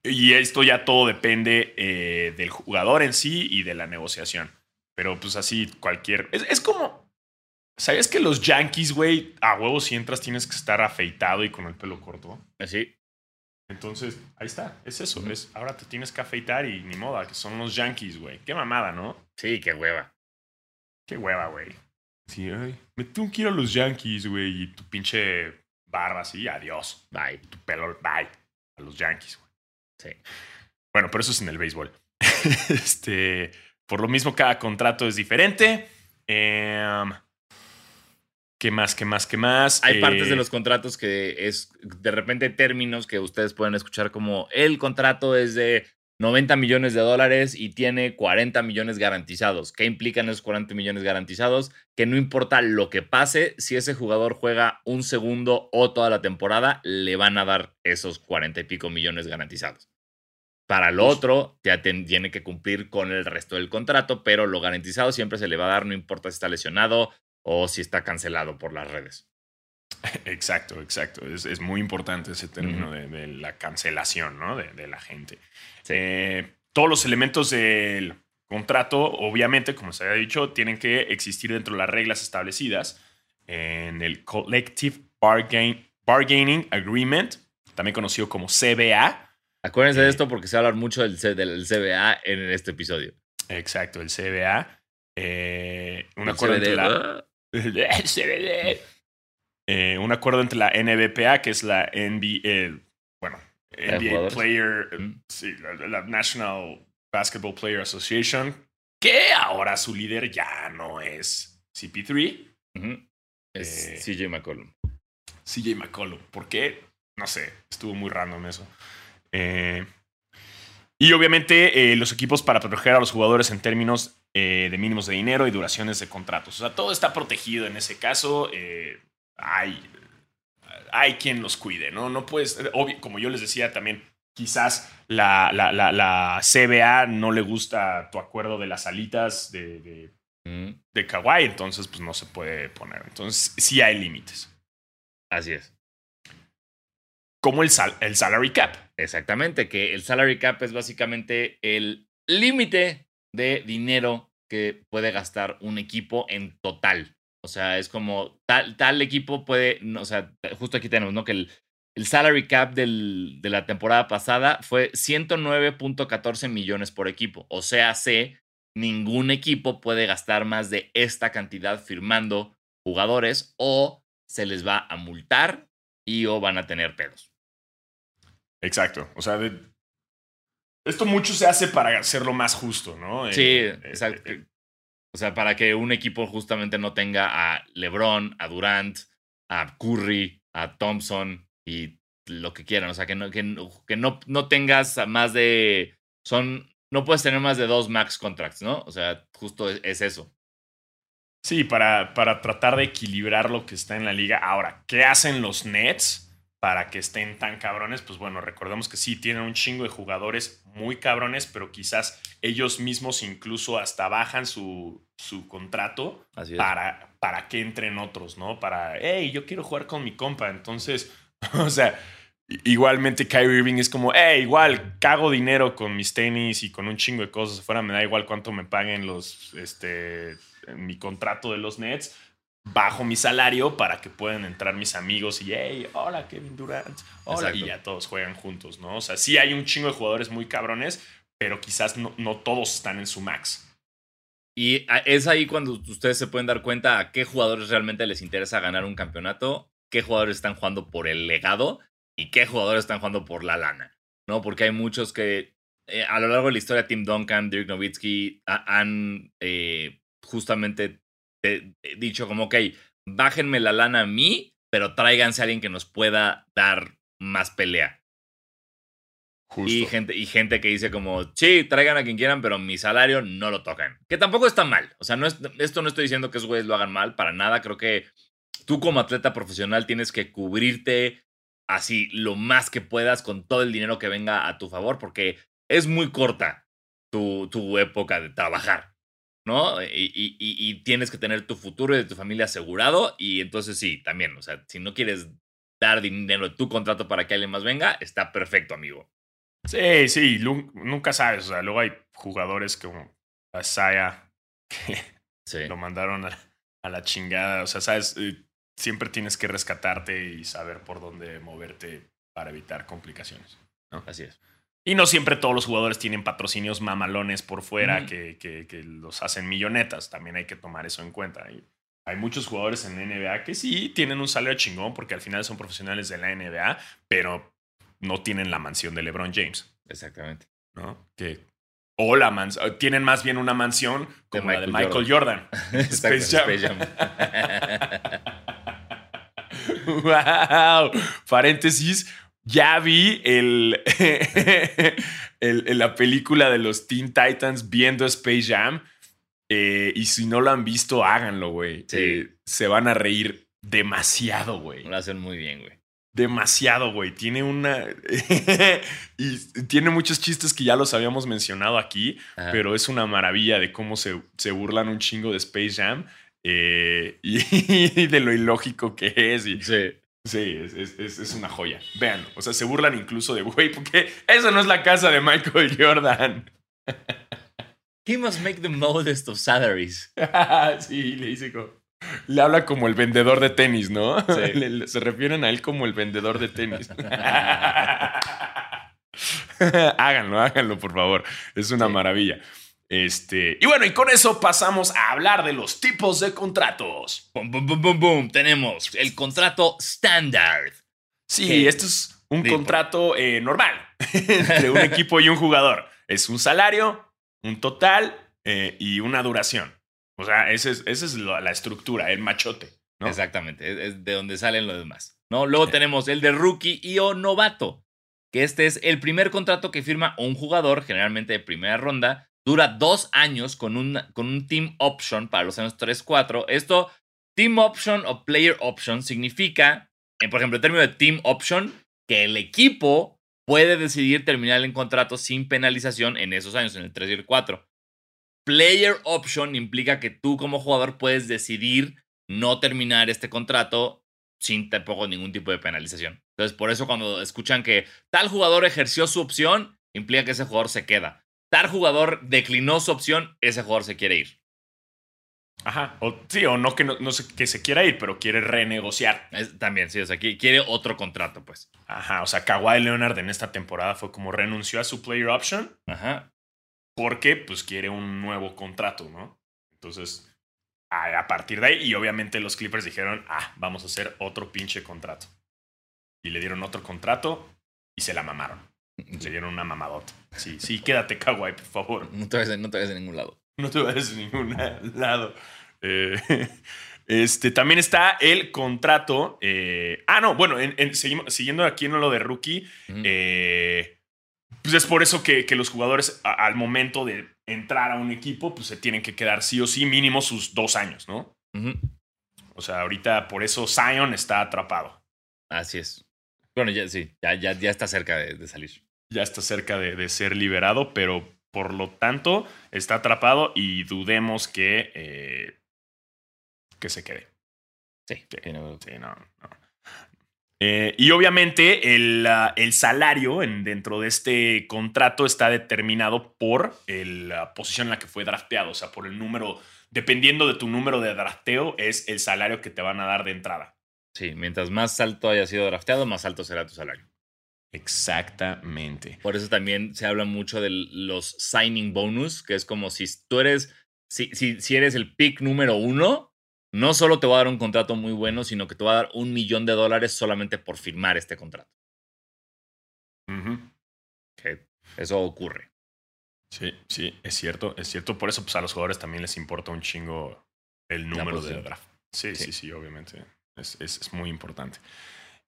Y esto ya todo depende eh, del jugador en sí y de la negociación. Pero pues así cualquier... Es, es como... ¿Sabías que los Yankees, güey, a huevos si entras tienes que estar afeitado y con el pelo corto? Así, Entonces, ahí está, es eso. es, ahora te tienes que afeitar y ni moda, que son los Yankees, güey. Qué mamada, ¿no? Sí, qué hueva. Qué hueva, güey. Sí, ay, mete un quiero a los Yankees, güey, y tu pinche barba así, adiós. Bye. Tu pelo, bye. A los Yankees, güey. Sí. Bueno, pero eso es en el béisbol. <laughs> este, por lo mismo, cada contrato es diferente. Em, ¿Qué más? ¿Qué más? ¿Qué más? Hay partes de Eh, los contratos que es de repente términos que ustedes pueden escuchar como el contrato es de 90 millones de dólares y tiene 40 millones garantizados. ¿Qué implican esos 40 millones garantizados? Que no importa lo que pase, si ese jugador juega un segundo o toda la temporada, le van a dar esos 40 y pico millones garantizados. Para lo otro, ya tiene que cumplir con el resto del contrato, pero lo garantizado siempre se le va a dar, no importa si está lesionado o si está cancelado por las redes. <laughs> Exacto, exacto. Es, es muy importante ese término de, de la cancelación, ¿no? De, de la gente. Sí. Eh, todos los elementos del contrato, obviamente, como se había dicho, tienen que existir dentro de las reglas establecidas en el Collective Bargain- Bargaining Agreement, también conocido como CBA. Acuérdense de Eh, esto porque se va a hablar mucho del, CBA en este episodio. Exacto, el CBA. Eh, un El acuerdo entre CBD, la, ¿no? <laughs> Eh, un acuerdo entre la NBPA, que es la NBA, bueno, NBA? Player, Mm. sí, la, la National Basketball Player Association, que ahora su líder ya no es CP3, Ujú. Es Eh, CJ McCollum. CJ McCollum. ¿Por qué? No sé, estuvo muy random eso. Eh, y obviamente eh, los equipos para proteger a los jugadores en términos de mínimos de dinero y duraciones de contratos. O sea, todo está protegido en ese caso. Hay, hay quien los cuide, ¿no? No puedes, obvio, como yo les decía también, quizás la, la, la, la CBA no le gusta tu acuerdo de las alitas de, de, Kawhi, entonces pues no se puede poner. Entonces sí hay límites. Así es. Como el, sal, el salary cap. Exactamente, que el salary cap es básicamente el límite de dinero que puede gastar un equipo en total. O sea, es como tal, tal equipo puede, o sea, justo aquí tenemos, ¿no? Que el, el salary cap del- de la temporada pasada fue 109.14 millones por equipo. O sea, sé, ningún equipo puede gastar más de esta cantidad firmando jugadores o se les va a multar y o van a tener pedos. Exacto. O sea, de- esto mucho se hace para hacerlo más justo, ¿no? Sí, Eh, eh, exacto. eh, O sea, para que un equipo justamente no tenga a LeBron, a Durant, a Curry, a Thompson y lo que quieran. O sea, que no, que que no, no tengas más de. Son. No puedes tener más de dos max contracts, ¿no? O sea, justo es, es eso. sí, para, para tratar de equilibrar lo que está en la liga. Ahora, ¿qué hacen los Nets para que estén tan cabrones? Pues bueno, recordemos que sí, tienen un chingo de jugadores muy cabrones, pero quizás ellos mismos incluso hasta bajan su, su contrato Así para, para que entren otros, ¿no? Para, hey, yo quiero jugar con mi compa. Entonces, <laughs> o sea, igualmente Kyrie Irving es como, hey, igual cago dinero con mis tenis y con un chingo de cosas afuera, me da igual cuánto me paguen los, este, en mi contrato de los Nets. Bajo mi salario para que puedan entrar mis amigos y, hey, hola Kevin Durant, hola, Exacto. y ya todos juegan juntos, ¿no? O sea, sí hay un chingo de jugadores muy cabrones, pero quizás no, no todos están en su max. Y a- es ahí cuando ustedes se pueden dar cuenta a qué jugadores realmente les interesa ganar un campeonato, qué jugadores están jugando por el legado y qué jugadores están jugando por la lana, ¿no? Porque hay muchos que eh, a lo largo de la historia, Tim Duncan, Dirk Nowitzki ha- han eh, justamente dicho como, ok, bájenme la lana a mí, pero tráiganse a alguien que nos pueda dar más pelea. Justo. Y gente, y gente que dice como, sí, traigan a quien quieran, pero mi salario no lo tocan. Que tampoco está mal. O sea, no es, esto no estoy diciendo que esos güeyes lo hagan mal, para nada. Creo que tú como atleta profesional tienes que cubrirte así lo más que puedas con todo el dinero que venga a tu favor, porque es muy corta tu, tu época de trabajar, ¿no? Y, y- y- tienes que tener tu futuro y de tu familia asegurado. Y entonces sí, también, o sea, si no quieres dar dinero de tu contrato para que alguien más venga, está perfecto, amigo. Sí, sí, nunca sabes. O sea, luego hay jugadores como Asaya <laughs> que Sí. lo mandaron a, a la chingada. O sea, sabes, Eh, siempre tienes que rescatarte y saber por dónde moverte para evitar complicaciones. Así es. Y no siempre todos los jugadores tienen patrocinios mamalones por fuera que, que- que los hacen millonetas. También hay que tomar eso en cuenta. Y hay muchos jugadores en NBA que sí tienen un salario chingón porque al final son profesionales de la NBA, pero no tienen la mansión de LeBron James, Exactamente. ¿no? Que, o la mans tienen más bien una mansión como la de Michael Jordan. <laughs> Exacto, Space Jam. Space Jam. <laughs> <laughs> wow. Paréntesis. Ya vi <laughs> el, la película de los Teen Titans viendo Space Jam. Eh, y si no lo han visto, háganlo, güey. Sí. Eh, se van a reír demasiado, güey. Lo hacen muy bien, güey. Demasiado, güey. Tiene una. <laughs> y tiene muchos chistes que ya los habíamos mencionado aquí, Ajá. pero es una maravilla de cómo se, se burlan un chingo de Space Jam eh, <laughs> y, de lo ilógico que es. Y, Sí. Sí, es, es- es- una joya. Vean, o sea, se burlan incluso de, güey, porque esa no es la casa de Michael Jordan. He must make the modest of salaries. <laughs> sí, le dice como. Le habla como el vendedor de tenis, ¿no? Sí. <laughs> Le- le- se refieren a él como el vendedor de tenis. <laughs> háganlo, háganlo, por favor. Es una Sí. maravilla. Este, y bueno, y con eso pasamos a hablar de los tipos de contratos. Boom, boom, boom, boom, boom. Tenemos el contrato standard. Sí, ¿Qué? esto es un contrato eh, normal <laughs> entre un equipo y un jugador. Es un salario, un total eh, y una duración. O sea, esa es, esa es la, estructura, el machote. ¿no? Exactamente, es, es de donde salen los demás. ¿no? Luego tenemos el de rookie y o novato, que este es el primer contrato que firma un jugador, generalmente de primera ronda, dura dos años con un, con un team option para los años 3-4. Esto, team option o player option, significa, en, por ejemplo, en términos de team option, que el equipo puede decidir terminar el contrato sin penalización en esos años, en el 3 y el 4. Player option implica que tú como jugador puedes decidir no terminar este contrato sin tampoco ningún tipo de penalización. Entonces, por eso cuando escuchan que tal jugador ejerció su opción, implica que ese jugador se queda. Tal jugador declinó su opción, ese jugador se quiere ir. Ajá. O, sí, o no que, no, no sé, que se quiera ir, pero quiere renegociar. Es- también, sí, o sea, qui- quiere otro contrato, pues. Ajá. O sea, Kawhi Leonard en esta temporada fue como renunció a su player option Ajá. porque pues quiere un nuevo contrato, ¿no? Entonces, a, a partir de ahí, y obviamente los Clippers dijeron, ah, vamos a hacer otro pinche contrato. Y le dieron otro contrato y se la mamaron. <laughs> Le dieron una mamadota. Sí, sí, quédate, Kawhi, por favor. No te vayas, no te vayas a ningún lado. No te vayas a ningún <laughs> lado. Eh, <laughs> este, también está el contrato. eh, ah, no, bueno, en- en- seguimos- siguiendo aquí en lo de rookie. Eh, pues es por eso que, que los jugadores a- al momento de entrar a un equipo, pues se tienen que quedar sí o sí mínimo sus dos años, ¿no? O sea, ahorita por eso Zion está atrapado. Así es. Bueno, ya sí, ya, ya, ya está cerca de, de salir. Ya está cerca de, de ser liberado, pero por lo tanto está atrapado y dudemos que, eh, que se quede. Sí, sí, no- no. Eh, y obviamente el, el salario en, dentro de este contrato está determinado por el, la posición en la que fue drafteado, o sea, por el número, dependiendo de tu número de drafteo, es el salario que te van a dar de entrada. sí, mientras más alto haya sido drafteado, más alto será tu salario. Exactamente. Por eso también se habla mucho de los signing bonus, que es como si tú eres, si, si, si eres el pick número uno, no solo te va a dar un contrato muy bueno, sino que te va a dar un millón de dólares solamente por firmar este contrato. Ujú. Que eso ocurre. Sí, sí, es cierto, es cierto. Por eso pues, a los jugadores también les importa un chingo el número de posición. draft. Sí, sí, Sí. sí, obviamente. Es, es- es muy importante.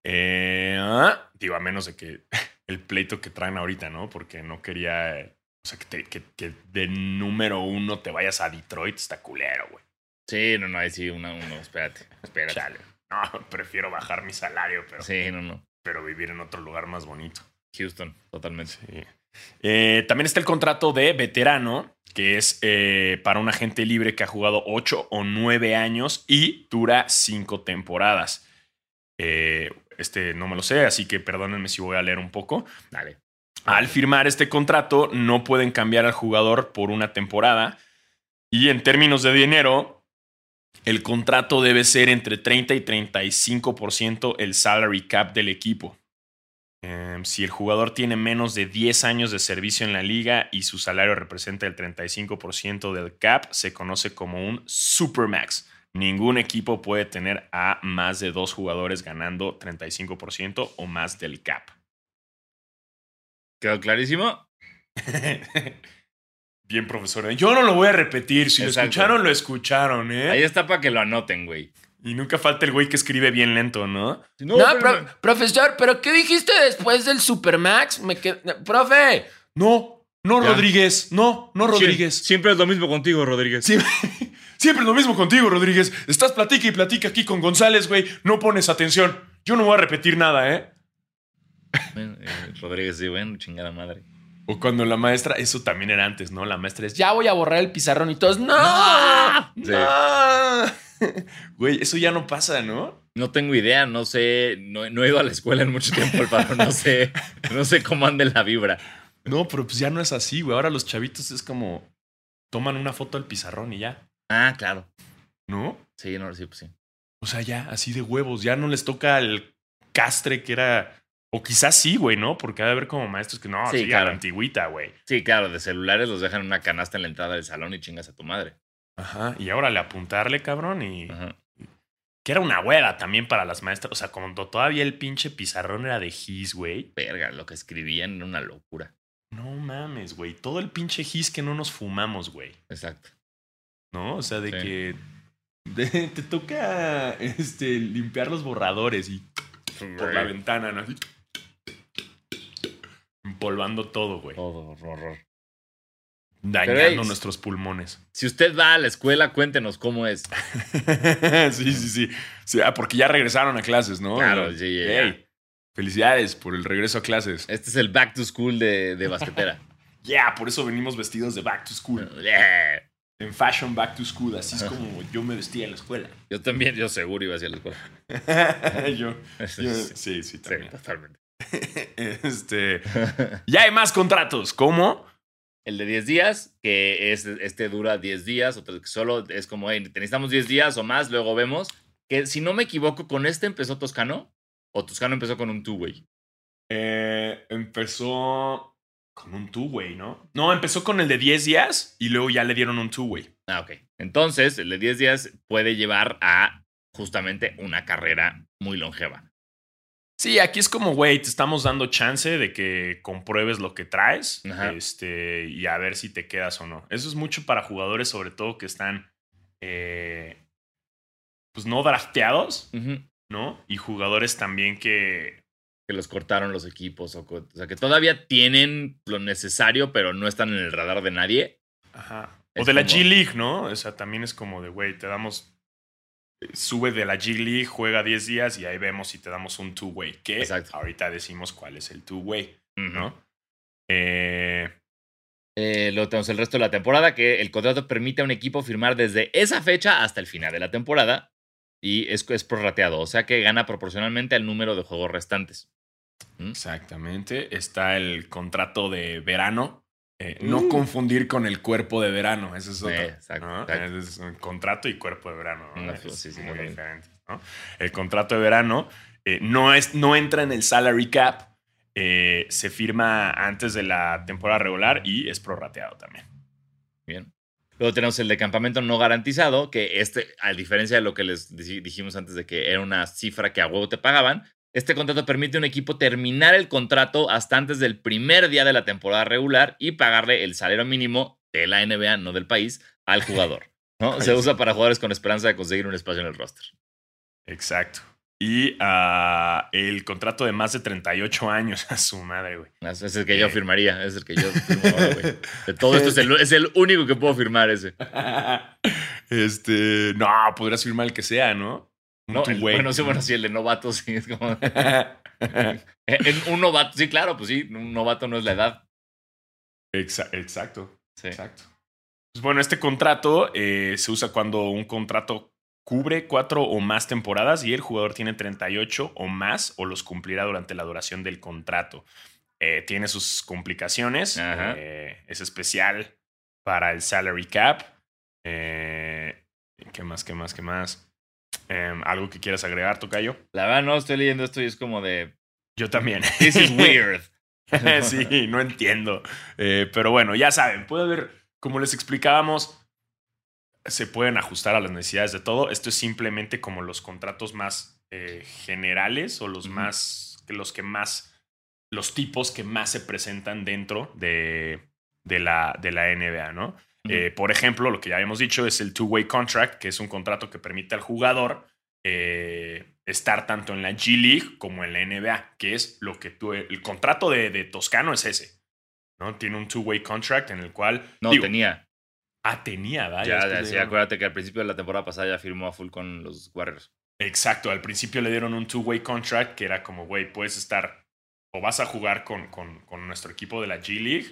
Eh, ah, digo, a menos de que <laughs> el pleito que traen ahorita, ¿no? Porque no quería. eh, O sea, que, te- que, que de número uno te vayas a Detroit, está culero, güey. Sí, no, no, ahí sí, una, uno, espérate, espérate. Chale. No, <laughs> prefiero bajar mi salario, pero, Sí, no, no. pero vivir en otro lugar más bonito. Houston, totalmente. Sí. Eh, también está el contrato de veterano, que es eh, para un agente libre que ha jugado 8 o 9 años y dura 5 temporadas. Eh, este no me lo sé, así que perdónenme si voy a leer un poco. Dale. Al firmar este contrato, no pueden cambiar al jugador por una temporada. Y en términos de dinero, el contrato debe ser entre 30 y 35% el salary cap del equipo. Em, si el jugador tiene menos de 10 años de servicio en la liga y su salario representa el 35% del cap, se conoce como un supermax. Ningún equipo puede tener a más de dos jugadores ganando 35% o más del cap. ¿Quedó clarísimo? <laughs> Bien, profesor. Yo no lo voy a repetir. Si Exacto. lo escucharon, lo escucharon, ¿eh? Ahí está para que lo anoten, güey. Y nunca falta el güey que escribe bien lento, ¿no? No, No, pero- pro- profesor, ¿pero qué dijiste después del Supermax? Me qued- Profe, No, no, Ya. Rodríguez. No, no, Rodríguez. Siempre es lo mismo contigo, Rodríguez. Siempre, <laughs> siempre lo mismo contigo, Rodríguez. Estás platica y platica aquí con González, güey. No pones atención. Yo no voy a repetir nada, ¿eh? Bueno, eh, Rodríguez, sí, bueno, chingada madre. O cuando la maestra, eso también era antes, ¿no? La maestra es, ya, voy a borrar el pizarrón y todos, ¡no! Sí. no. <laughs> Güey, eso ya no pasa, ¿no? No tengo idea, no sé, no, no he ido a la escuela en mucho tiempo, Alfaro, no sé, no sé cómo ande la vibra. No, pero pues ya no es así, güey. Ahora los chavitos es como, toman una foto al pizarrón y ya, Ah, claro. ¿no? Sí, no, sí, pues sí. O sea, ya, así de huevos. Ya no les toca el castre que era. O quizás sí, güey, ¿no? Porque ha de haber como maestros que no, Sí, sí, a claro. la antigüita, güey. Sí, claro, de celulares los dejan en una canasta en la entrada del salón y chingas a tu madre. Ajá. Y ahora le apuntarle, cabrón. Y. Ajá. Que era una hueva también para las maestras. O sea, cuando todavía el pinche pizarrón era de gis, güey. Verga, lo que escribían era una locura. No mames, güey. Todo el pinche gis que no nos fumamos, güey. Exacto. ¿No? O sea, de Sí. que. de- te toca este, limpiar los borradores y por la ventana, ¿no? Así. Empolvando todo, güey. Todo horror. Dañando Pero, hey, nuestros pulmones. Si usted va a la escuela, cuéntenos cómo es. <laughs> sí, sí, sí, Sí, ah, porque ya regresaron a clases, ¿no? Claro, sí, Hey, Felicidades por el regreso a clases. Este es el back to school de, de basquetera. <laughs> Ya, por eso venimos vestidos de back to school. <laughs> Yeah. En fashion back to school. Así es como yo me vestía en la escuela. Yo también, yo seguro iba hacia la escuela. <laughs> yo, Sí, yo- sí, sí, sí, sí, también. totalmente. <laughs> Este, ya hay más contratos. ¿Cómo? El de 10 días, que es, este dura 10 días, otro que solo es como, hey, necesitamos 10 días o más, luego vemos. Que si no me equivoco, con este empezó Toscano, o Toscano empezó con un two-way. Eh, empezó con un two-way, ¿no? No, empezó con el de 10 días y luego ya le dieron un two-way. Ah, ok. Entonces, el de 10 días puede llevar a justamente una carrera muy longeva. Sí, aquí es como, güey, te estamos dando chance de que compruebes lo que traes Ajá. este, y a ver si te quedas o no. Eso es mucho para jugadores, sobre todo que están, eh, pues no drafteados. ¿no? Y jugadores también que, Que los cortaron los equipos, o, o sea, que todavía tienen lo necesario, pero no están en el radar de nadie. ajá. O de la como- G League, ¿no? O sea, también es como de, güey, te damos, eh, sube de la G League, juega 10 días y ahí vemos si te damos un two-way. Que Exacto. ahorita decimos cuál es el two-way. ¿no? Eh, Eh, luego tenemos el resto de la temporada, que el contrato permite a un equipo firmar desde esa fecha hasta el final de la temporada y es, es prorrateado, o sea que gana proporcionalmente al número de juegos restantes. Exactamente. Está el contrato de verano. Eh, No confundir con el cuerpo de verano. Ese es otro. Eh, exacto, ¿no? exacto. Es un contrato y cuerpo de verano. ¿no? No, Es sí, sí, muy diferente. ¿no? El contrato de verano eh, no, es, no entra en el salary cap. eh, se firma antes de la temporada regular y es prorrateado también. Bien. Luego tenemos el de campamento no garantizado, que este, a diferencia de lo que les dij- dijimos antes de que era una cifra que a huevo te pagaban, este contrato permite a un equipo terminar el contrato hasta antes del primer día de la temporada regular y pagarle el salario mínimo de la NBA, no del país, al jugador. ¿no? <laughs> Se usa para jugadores con esperanza de conseguir un espacio en el roster. Exacto. Y ah, el contrato de más de 38 años <laughs> a su madre, güey. Ese es el que yo Eh. firmaría, es el que yo firmo ahora, güey. <laughs> De todo esto es el, es el único que puedo firmar ese. este. No, podrías firmar el que sea, ¿no? No, el- bueno, sí, bueno, sí, el de novato, <laughs> sí, es como... En <laughs> un novato, sí, claro, pues sí, un novato no es la edad. Exa- exacto, Sí. exacto. Pues bueno, este contrato eh, se usa cuando un contrato cubre cuatro o más temporadas y el jugador tiene 38 o más o los cumplirá durante la duración del contrato. Eh, tiene sus complicaciones. Eh, es especial para el salary cap. Eh, ¿Qué más? ¿Qué más? ¿Qué más? Em, ¿Algo que quieras agregar, Tocayo? La verdad, no estoy leyendo esto y es como de. Yo también. <laughs> This is weird. <laughs> sí, no entiendo. Eh, pero bueno, ya saben, puede haber, como les explicábamos, se pueden ajustar a las necesidades de todo. Esto es simplemente como los contratos más eh, generales o los más, los que más, los tipos que más se presentan dentro de, de, la, de la NBA, ¿no? Eh, por ejemplo, lo que ya habíamos dicho es el two-way contract, que es un contrato que permite al jugador eh, estar tanto en la G League como en la NBA, que es lo que tú, el contrato de, de Toscano es ese, ¿no? Tiene un two-way contract en el cual... No, digo, tenía. Ah, tenía, vaya. Ya, sí, acuérdate que al principio de la temporada pasada ya firmó a full con los Warriors. Exacto, al principio le dieron un two-way contract que era como, güey, puedes estar o vas a jugar con, con, con nuestro equipo de la G League.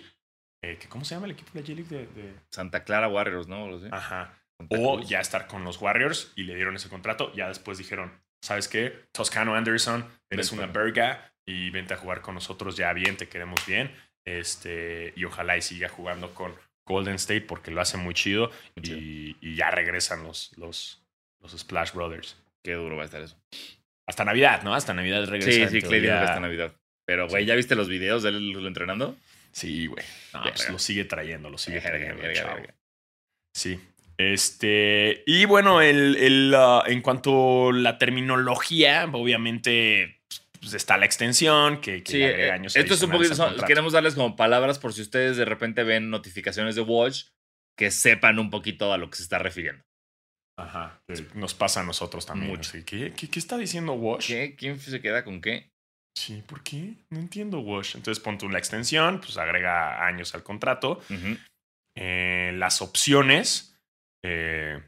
Eh, ¿Cómo se llama el equipo de la G League? De, de- Santa Clara Warriors, ¿no? Lo sé. Ajá. Santa O Cruz. ya estar con los Warriors y le dieron ese contrato. Ya después dijeron, ¿sabes qué? Toscano Anderson, eres Vente. una verga y vente a jugar con nosotros ya bien, te queremos bien. Este, y ojalá y siga jugando con Golden State porque lo hace muy chido. Y, y ya regresan los, los, los Splash Brothers. Qué duro va a estar eso. Hasta Navidad, ¿no? Hasta Navidad regresa. Sí, sí, Clay hasta Navidad. Pero, güey, ¿ya viste los videos de él entrenando? Sí, güey. No, pues lo sigue trayendo, lo sigue trayendo. verga, verga. Sí. Este. Y bueno, el, el, ah, en cuanto a la terminología, obviamente pues, está la extensión que, que Sí, eh, agrega años esto es un poquito. son- queremos darles como palabras por si ustedes de repente ven notificaciones de Watch que sepan un poquito a lo que se está refiriendo. Ajá. Nos pasa a nosotros también. Mucho. así, ¿qué, qué, qué está diciendo Wash? ¿Qué? ¿Quién se queda con qué? Sí, ¿por qué? No entiendo Wash. Entonces pon tú la extensión, pues agrega años al contrato. Eh, las opciones eh,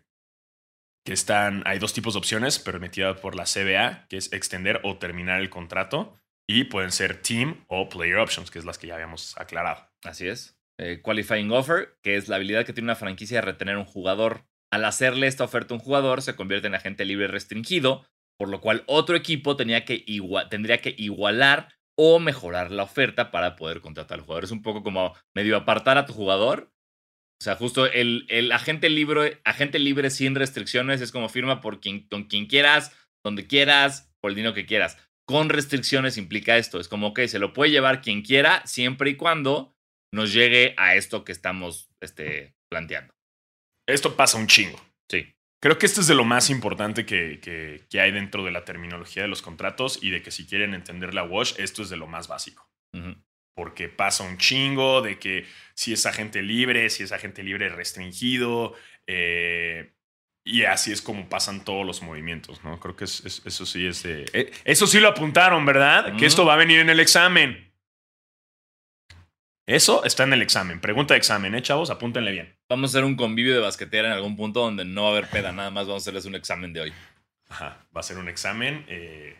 que están, hay dos tipos de opciones permitidas por la CBA, que es extender o terminar el contrato, y pueden ser team o player options, que es las que ya habíamos aclarado. Así es. Eh, qualifying offer, que es la habilidad que tiene una franquicia de retener un jugador. Al hacerle esta oferta a un jugador, se convierte en agente libre restringido, por lo cual otro equipo tenía que igua- tendría que igualar o mejorar la oferta para poder contratar al jugador. Es un poco como medio apartar a tu jugador. O sea, justo el, el agente, libre, agente libre sin restricciones es como firma por quien, con quien quieras, donde quieras, por el dinero que quieras. Con restricciones implica esto. Es como que se lo puede llevar quien quiera, siempre y cuando nos llegue a esto que estamos este, planteando. Esto pasa un chingo. Sí. Creo que esto es de lo más importante que, que- que hay dentro de la terminología de los contratos y de que si quieren entender la Wash, esto es de lo más básico. Porque pasa un chingo de que si es agente libre, si es agente libre restringido, eh, y así es como pasan todos los movimientos, ¿no? Creo que es- es- eso sí es de... eh, eso sí lo apuntaron, ¿verdad? Que esto va a venir en el examen. Eso está en el examen. Pregunta de examen, ¿eh, chavos? Apúntenle bien. Vamos a hacer un convivio de basquetera en algún punto donde no va a haber peda, nada más vamos a hacerles un examen de hoy. Ajá, va a ser un examen. eh,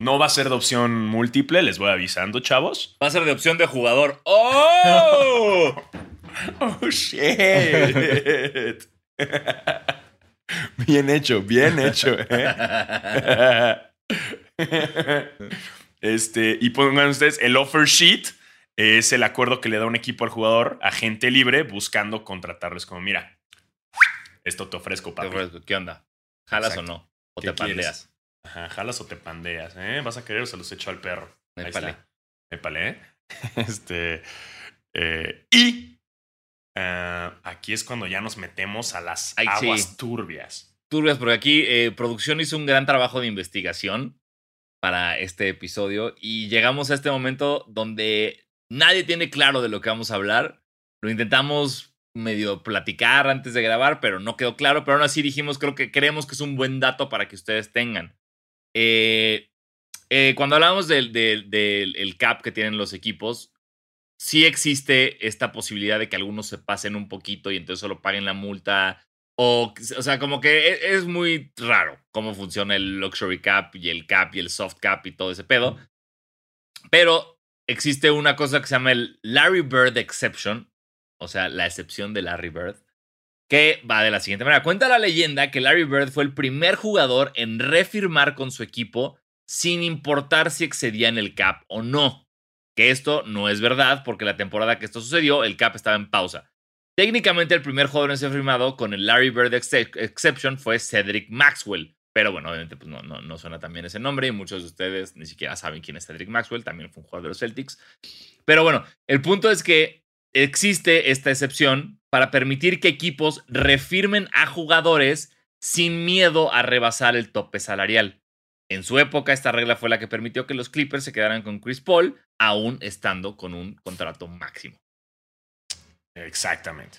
no va a ser de opción múltiple, les voy avisando, chavos. Va a ser de opción de jugador. ¡Oh! <laughs> Oh, shit. <laughs> bien hecho, bien hecho. ¿eh? <laughs> este, y pongan ustedes, el offer sheet es el acuerdo que le da un equipo al jugador, agente libre, buscando contratarles como, mira, esto te ofrezco, Te papi. ofrezco, ¿Qué onda? ¿Jalas Exacto. o no? ¿O ¿Qué te pandeas? Ajá, jalas o te pandeas, ¿eh? ¿Vas a querer o se los echo al perro? Ahí Épale. está. Épale, ¿eh? <laughs> Este. eh, y ah, aquí es cuando ya nos metemos a las Ay, sí. aguas turbias. turbias, porque aquí eh, producción hizo un gran trabajo de investigación para este episodio y llegamos a este momento donde nadie tiene claro de lo que vamos a hablar. Lo intentamos medio platicar antes de grabar, pero no quedó claro, pero aún así dijimos, creo que creemos que es un buen dato para que ustedes tengan. Eh, eh, cuando hablamos del, del- del- el cap que tienen los equipos, sí existe esta posibilidad de que algunos se pasen un poquito y entonces solo paguen la multa o, o sea, como que e- es muy raro cómo funciona el luxury cap y el cap y el soft cap y todo ese pedo. Pero existe una cosa que se llama el Larry Bird Exception, o sea, la excepción de Larry Bird, que va de la siguiente manera. Cuenta la leyenda que Larry Bird fue el primer jugador en refirmar con su equipo sin importar si excedían el cap o no. Que esto no es verdad porque la temporada que esto sucedió, el cap estaba en pausa. Técnicamente el primer jugador en ser firmado con el Larry Bird ex- Exception fue Cedric Maxwell, Pero bueno, obviamente pues no, no, no suena tan bien ese nombre y muchos de ustedes ni siquiera saben quién es Cedric Maxwell, también fue un jugador de los Celtics. Pero bueno, el punto es que existe esta excepción para permitir que equipos refirmen a jugadores sin miedo a rebasar el tope salarial. En su época, esta regla fue la que permitió que los Clippers se quedaran con Chris Paul, aún estando con un contrato máximo. Exactamente.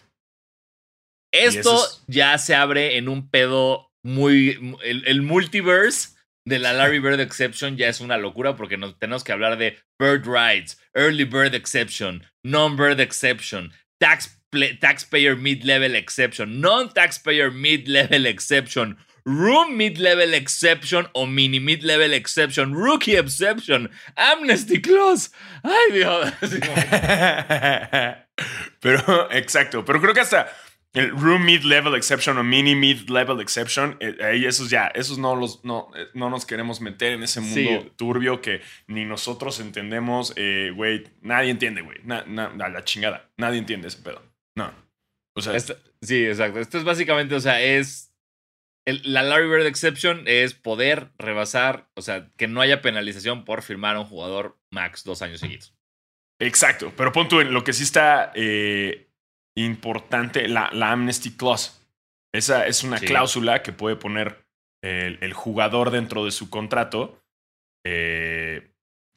Esto es- ya se abre en un pedo muy. El, el multiverse de la Larry Bird Exception ya es una locura porque nos tenemos que hablar de Bird Rights, Early Bird Exception, Non-Bird Exception, tax Taxpayer Mid-Level Exception, Non-Taxpayer Mid-Level Exception, Room Mid-Level Exception o Mini Mid-Level Exception, Rookie Exception, Amnesty Clause. Ay, Dios. <laughs> Pero, exacto. Pero creo que hasta el room mid-level exception o mini mid-level exception, eh, ahí esos ya, esos no los, no, eh, no nos queremos meter en ese mundo Sí. turbio que ni nosotros entendemos, eh, güey. nadie entiende, güey. Na- na- a la chingada. Nadie entiende ese pedo. No. O sea, sí, exacto. Esto es básicamente, o sea, es. el- la Larry Bird Exception es poder rebasar, o sea, que no haya penalización por firmar a un jugador max dos años seguidos. Exacto, pero pon tú en lo que sí está eh, importante, la, la amnesty clause. Esa es una Sí. cláusula que puede poner el, el jugador dentro de su contrato, eh,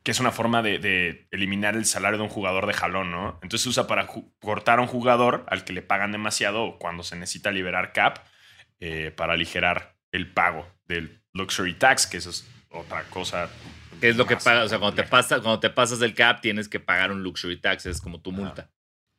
que es una forma de, de eliminar el salario de un jugador de jalón, ¿no? Entonces se usa para cortar a un jugador al que le pagan demasiado o cuando se necesita liberar cap eh, para aligerar el pago del luxury tax, que eso es otra cosa. Que es lo que pagas, o sea, cuando te, pasa, cuando te pasas del cap tienes que pagar un luxury tax, es como tu multa.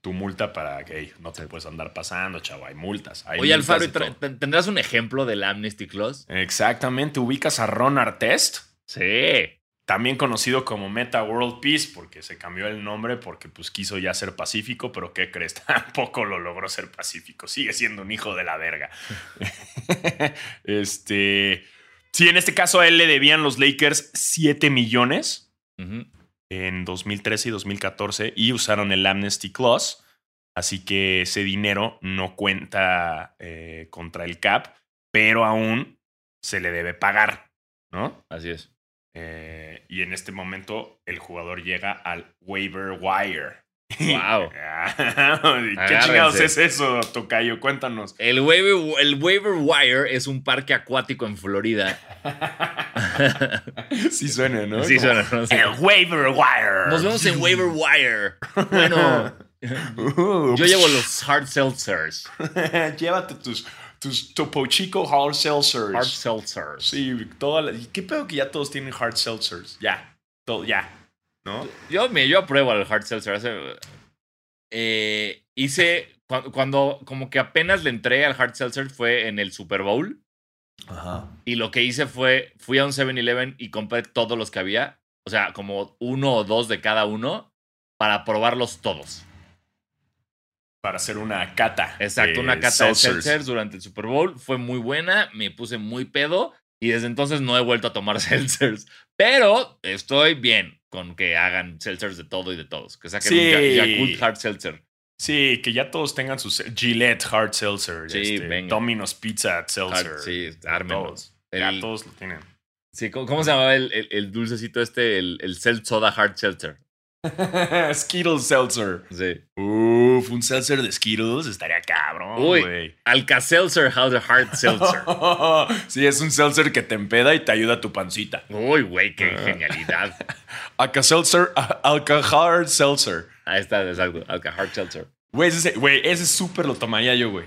Tu multa para que hey, no te puedes andar pasando, chavo. Hay multas. hay Oye, multas Alfaro, de ¿y tra- todo. ten- ¿tendrás un ejemplo del Amnesty Clause? Exactamente. ¿Ubicas a Ron Artest? Sí. También conocido como Meta World Peace, porque se cambió el nombre porque pues, quiso ya ser pacífico, pero ¿qué crees? <laughs> Tampoco lo logró ser pacífico. Sigue siendo un hijo de la verga. <laughs> este. Sí, en este caso a él le debían los Lakers 7 millones Ujú. En 2013 y 2014 y usaron el Amnesty Clause. Así que ese dinero no cuenta eh, contra el cap, pero aún se le debe pagar, ¿no? Así es. Eh, y en este momento el jugador llega al waiver wire. Wow. <laughs> ¿Qué Agárrense. chingados es eso, Tocayo? Cuéntanos. El waiver, el waiver Wire es un parque acuático en Florida. <laughs> sí suena, ¿no? Sí, Como, suena, ¿no? Sí. El waiver wire. Nos vemos en waiver Wire. Bueno, Uh, <laughs> yo llevo los hard seltzers. Llévate tus, tus Topo Chico Hard Seltzers. Hard seltzers. Sí, toda la- ¿y ¿Qué pedo que ya todos tienen hard seltzers? Ya, todo, ya, ¿no? Yo, me, yo apruebo al hard seltzer. Hace- eh, hice, cu- cuando como que apenas le entré al hard seltzer fue en el Super Bowl. Ajá. Y lo que hice fue, fui a un 7-Eleven y compré todos los que había. O sea, como uno o dos de cada uno para probarlos todos. Para hacer una cata. Exacto, una cata de seltzers durante el Super Bowl. Fue muy buena, me puse muy pedo y desde entonces no he vuelto a tomar <laughs> seltzers. Pero estoy bien con que hagan seltzers de todo y de todos. Que saquen Sí. un Ya- Yakult Hard Seltzer. Sí, que ya todos tengan sus Gillette Hard Seltzer. Sí, este, venga. Domino's Pizza Seltzer. Hard- sí, ármenlo. Todos. Ya El- todos lo tienen. Sí, ¿cómo, cómo se llamaba el, el- el dulcecito este? El, el Soda Hard Seltzer. <laughs> Skittles Seltzer. Sí. Uf, un seltzer de Skittles estaría cabrón, Uy. güey. Alka-Seltzer Hard Seltzer. <laughs> sí, es un seltzer que te empeda y te ayuda a tu pancita. Uy, güey, qué Ah. genialidad. <laughs> Alka-Seltzer, Alka-Hard Seltzer. Ahí está, exacto. Alka Hard Seltzer. Güey, ese, güey, ese súper lo tomaría yo, güey.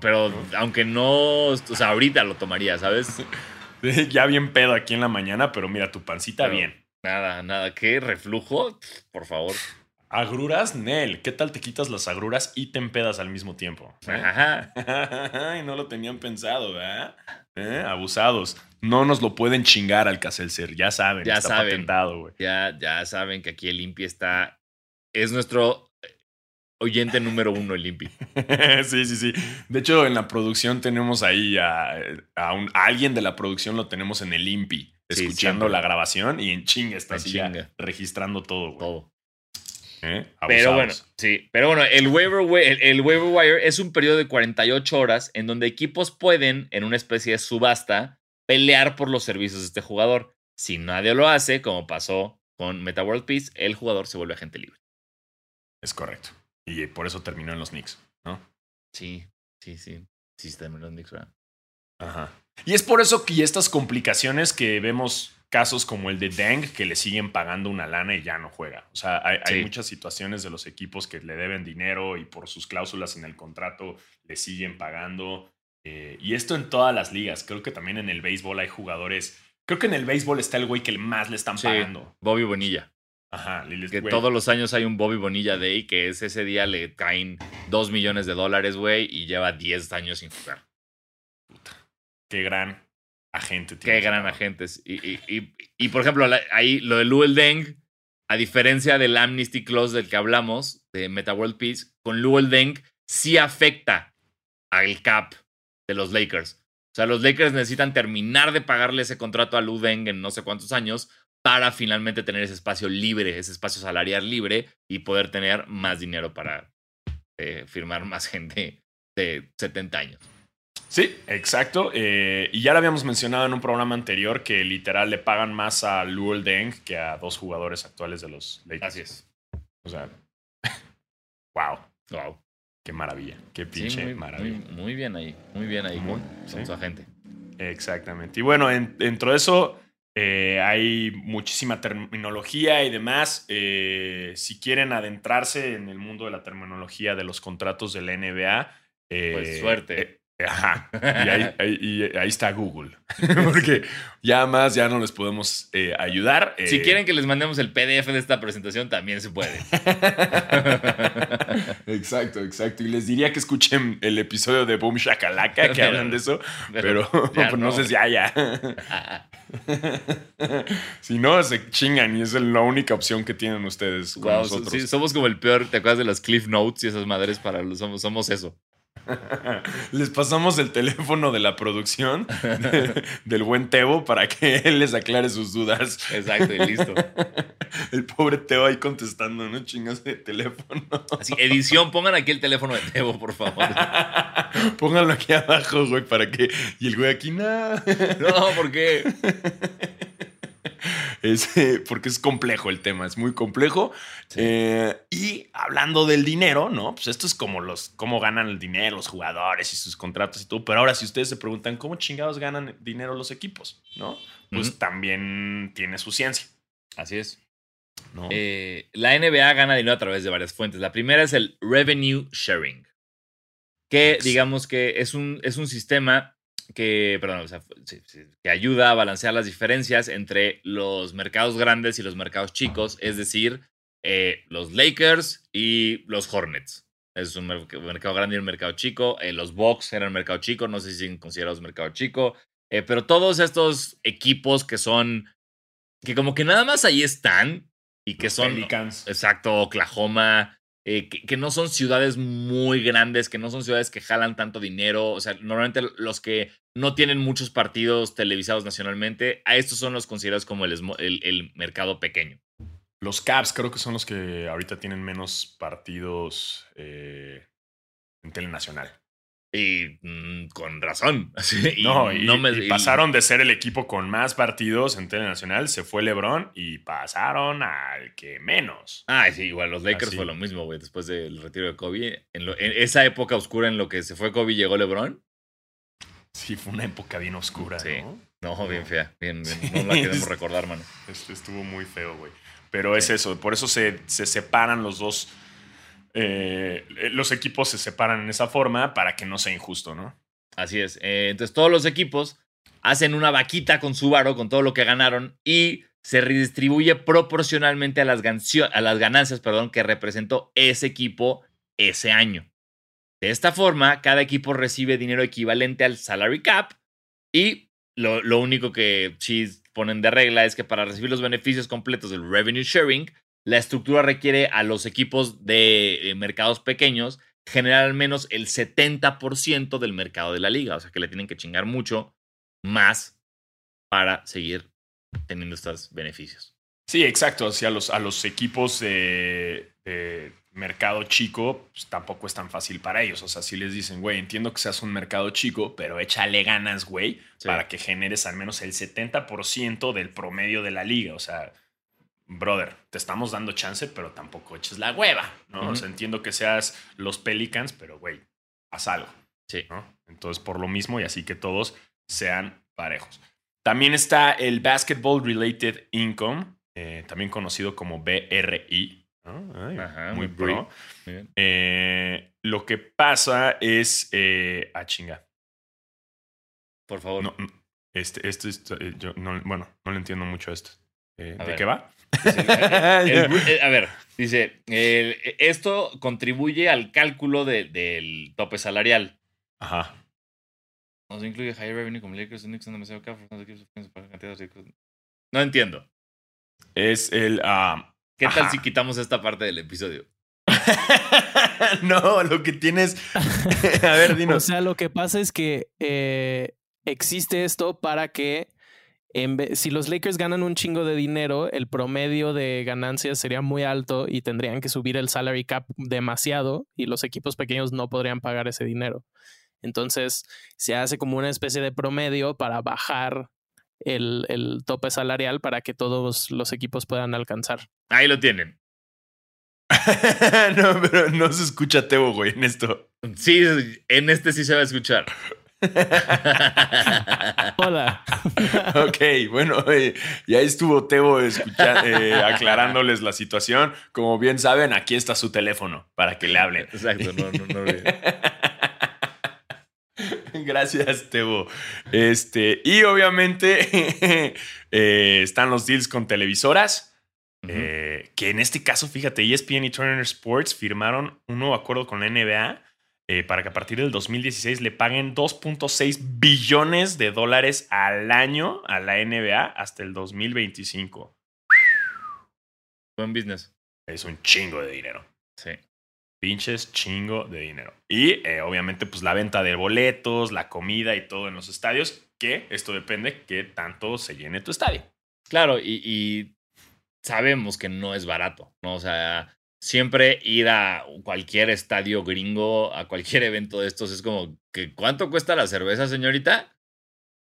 Pero aunque no, o sea, ahorita lo tomaría, ¿sabes? <laughs> Ya bien pedo aquí en la mañana, pero mira, tu pancita Pero- bien. Nada, nada. ¿Qué? ¿Reflujo? Por favor. Agruras, Nel. ¿Qué tal te quitas las agruras y te empedas al mismo tiempo? ¿Eh? <laughs> <laughs> No lo tenían pensado, ¿verdad? ¿Eh? Abusados. No nos lo pueden chingar al Caselcer, ya saben. Ya está saben. patentado, güey. Ya, ya saben que aquí el Impi está. Es nuestro oyente número uno, el Impi. <laughs> sí, sí, sí. De hecho, en la producción tenemos ahí a, a un- a alguien de la producción, lo tenemos en el IMPI, escuchando la grabación y en chinga está así registrando todo, güey. Todo. ¿Eh? Pero bueno, sí. Pero bueno, el waiver, el, el waiver wire es un periodo de 48 horas en donde equipos pueden, en una especie de subasta, pelear por los servicios de este jugador. Si nadie lo hace, como pasó con Meta World Peace, el jugador se vuelve agente libre. Es correcto. Y por eso terminó en los Knicks, ¿no? Sí, sí, sí. Sí, terminó en los Knicks, ¿verdad? Ajá. Y es por eso que estas complicaciones que vemos casos como el de Deng, que le siguen pagando una lana y ya no juega. O sea, hay, muchas situaciones de los equipos que le deben dinero y por sus cláusulas en el contrato le siguen pagando. Eh, y esto en todas las ligas. Creo que también en el béisbol hay jugadores. Creo que en el béisbol está el güey que más le están Sí, pagando. Bobby Bonilla. Ajá. y les- Que güey, todos los años hay un Bobby Bonilla Day, que es ese día le caen 2 millones de dólares, güey, y lleva 10 años sin jugar. Qué gran agente. Qué gran agente. Y, y, y, y, por ejemplo, la- ahí lo de Luel Deng, a diferencia del Amnesty Clause del que hablamos, de Meta World Peace, con Luel Deng sí afecta al cap de los Lakers. O sea, los Lakers necesitan terminar de pagarle ese contrato a Lu Deng en no sé cuántos años para finalmente tener ese espacio libre, ese espacio salarial libre y poder tener más dinero para eh, firmar más <laughs> gente de 70 años. Sí, exacto. Eh, y ya lo habíamos mencionado en un programa anterior que literal le pagan más a Luol Deng que a dos jugadores actuales de los Lakers. Así es. O sea, <laughs> wow, Wow. qué maravilla, qué Sí, pinche muy, maravilla. muy- muy bien ahí, muy bien ahí Muy, con, sí. con su agente. Exactamente. Y bueno, en- dentro de eso eh, hay muchísima terminología y demás. Eh, si quieren adentrarse en el mundo de la terminología de los contratos de la NBA, eh, Pues suerte. Ajá. Y ahí, ahí- y ahí está Google. <laughs> Porque ya más ya no les podemos eh, ayudar. Si Eh, quieren que les mandemos el PDF de esta presentación, también se puede. <laughs> exacto, exacto. Y les diría que escuchen el episodio de Boom Shakalaka que hablan de eso, <laughs> pero, pues no. no. sé si haya. si no, se chingan y es la única opción que tienen ustedes con nosotros. sí, somos como el peor, ¿te acuerdas de las Cliff Notes y esas madres para los somos, somos eso? Les pasamos el teléfono de la producción de- del buen Tebo para que él les aclare sus dudas. Exacto, y listo. El pobre Teo ahí contestando, ¿no? Chingas de teléfono. Así, edición, pongan aquí el teléfono de Tebo, por favor. Pónganlo aquí abajo, güey, para que. Y el güey aquí, nada. No, ¿por qué? Es, eh, <laughs> porque es complejo el tema, es muy complejo. Eh, y hablando del dinero, ¿no? Pues esto es como los, cómo ganan el dinero los jugadores y sus contratos y todo. Pero ahora, si ustedes se preguntan cómo chingados ganan dinero los equipos, ¿no? Pues también tiene su ciencia, Así es. ¿no? Eh, la NBA gana dinero a través de varias fuentes. La primera es el revenue sharing, que digamos que es un, es un sistema que, perdón, o sea, que ayuda a balancear las diferencias entre los mercados grandes y los mercados chicos, es decir, eh, los Lakers y los Hornets. Es un mer- mercado grande y un mercado chico. Eh, los Bucks eran mercado chico, no sé si siguen considerados mercado chico. Eh, pero todos estos equipos que son, que como que nada más ahí están y que Los son, Pelicans. exacto, Oklahoma, eh, que, no son ciudades muy grandes, que no son ciudades que jalan tanto dinero. O sea, normalmente los que no tienen muchos partidos televisados nacionalmente, a estos son los considerados como el- el mercado pequeño. Los Caps creo que son los que ahorita tienen menos partidos eh, en telenacional. Y mm, con razón. <laughs> No, y, no me- y y- pasaron de ser el equipo con más partidos en telenacional, se fue LeBron y pasaron al que menos. Ah, sí, igual los Lakers Así. fue lo mismo, güey, después del retiro de Kobe. En, lo- en esa época oscura en lo que se fue Kobe y llegó LeBron. Sí, fue una época bien oscura, Sí. ¿no? No, bien fea. Bien, bien, Sí. <laughs> No la queremos recordar, mano. Este estuvo muy feo, güey. Pero es eso, por eso se, se separan los dos. Eh, los equipos se separan en esa forma para que no sea injusto, ¿no? Así es. Eh, entonces todos los equipos hacen una vaquita con su varo, con todo lo que ganaron, y se redistribuye proporcionalmente a las, ganancias perdón, que representó ese equipo ese año. De esta forma, cada equipo recibe dinero equivalente al salary cap y lo, lo único que sí ponen de regla es que para recibir los beneficios completos del revenue sharing, la estructura requiere a los equipos de eh, mercados pequeños generar al menos el 70% del mercado de la liga. O sea que le tienen que chingar mucho más para seguir teniendo estos beneficios. Sí, exacto. Hacia los, a los equipos de, de mercado chico, pues tampoco es tan fácil para ellos. O sea, si les dicen, güey, entiendo que seas un mercado chico, pero échale ganas, güey, Sí. para que generes al menos el 70% del promedio de la liga. O sea, brother, te estamos dando chance, pero tampoco eches la hueva, ¿no? O sea, entiendo que seas los Pelicans, pero, güey, haz algo. Sí. ¿no? Entonces, por lo mismo, y así que todos sean parejos. También está el Basketball Related Income, eh, también conocido como BRI. ¿no? Ay, Ajá, muy muy pro. Bien. Eh, lo que pasa es. Eh, ah, chinga. Por favor. No, este, esto es- eh, yo no, bueno, no le entiendo mucho esto. A ¿De ver. qué va? Dice, <laughs> el- el- eh, a ver, dice, el- esto contribuye al cálculo de- del tope salarial. Ajá. No se incluye higher revenue como Lakers. No entiendo. Es el. ah, ¿Qué tal Ajá. si quitamos esta parte del episodio? <laughs> no, lo que tienes. <laughs> A ver, O dinos. sea, lo que pasa es que eh, existe esto para que en si los Lakers ganan un chingo de dinero, el promedio de ganancias sería muy alto y tendrían que subir el salary cap demasiado y los equipos pequeños no podrían pagar ese dinero. Entonces se hace como una especie de promedio para bajar el, el tope salarial para que todos los equipos puedan alcanzar. Ahí lo tienen. <laughs> no, pero no se escucha Tebo, güey, en esto. Sí, en este sí se va a escuchar. <laughs> Hola. Ok, bueno, eh, y ahí estuvo Tebo escucha- eh, <laughs> aclarándoles la situación. Como bien saben, aquí está su teléfono para que le hablen. Exacto, no, no, no. <laughs> Gracias, Tebo. Este, y obviamente eh, están los deals con televisoras. Que en este caso, fíjate, ESPN y Turner Sports firmaron un nuevo acuerdo con la NBA eh, para que a partir del 2016 le paguen 2.6 billones de dólares al año a la NBA hasta el 2025. Buen business. Es un chingo de dinero. Sí. Pinches chingo de dinero. Y eh, obviamente, pues la venta de boletos, la comida y todo en los estadios, que esto depende que tanto se llene tu estadio. Claro, y, y sabemos que no es barato, ¿no? O sea, siempre ir a cualquier estadio gringo, a cualquier evento de estos, es como, que ¿cuánto cuesta la cerveza, señorita?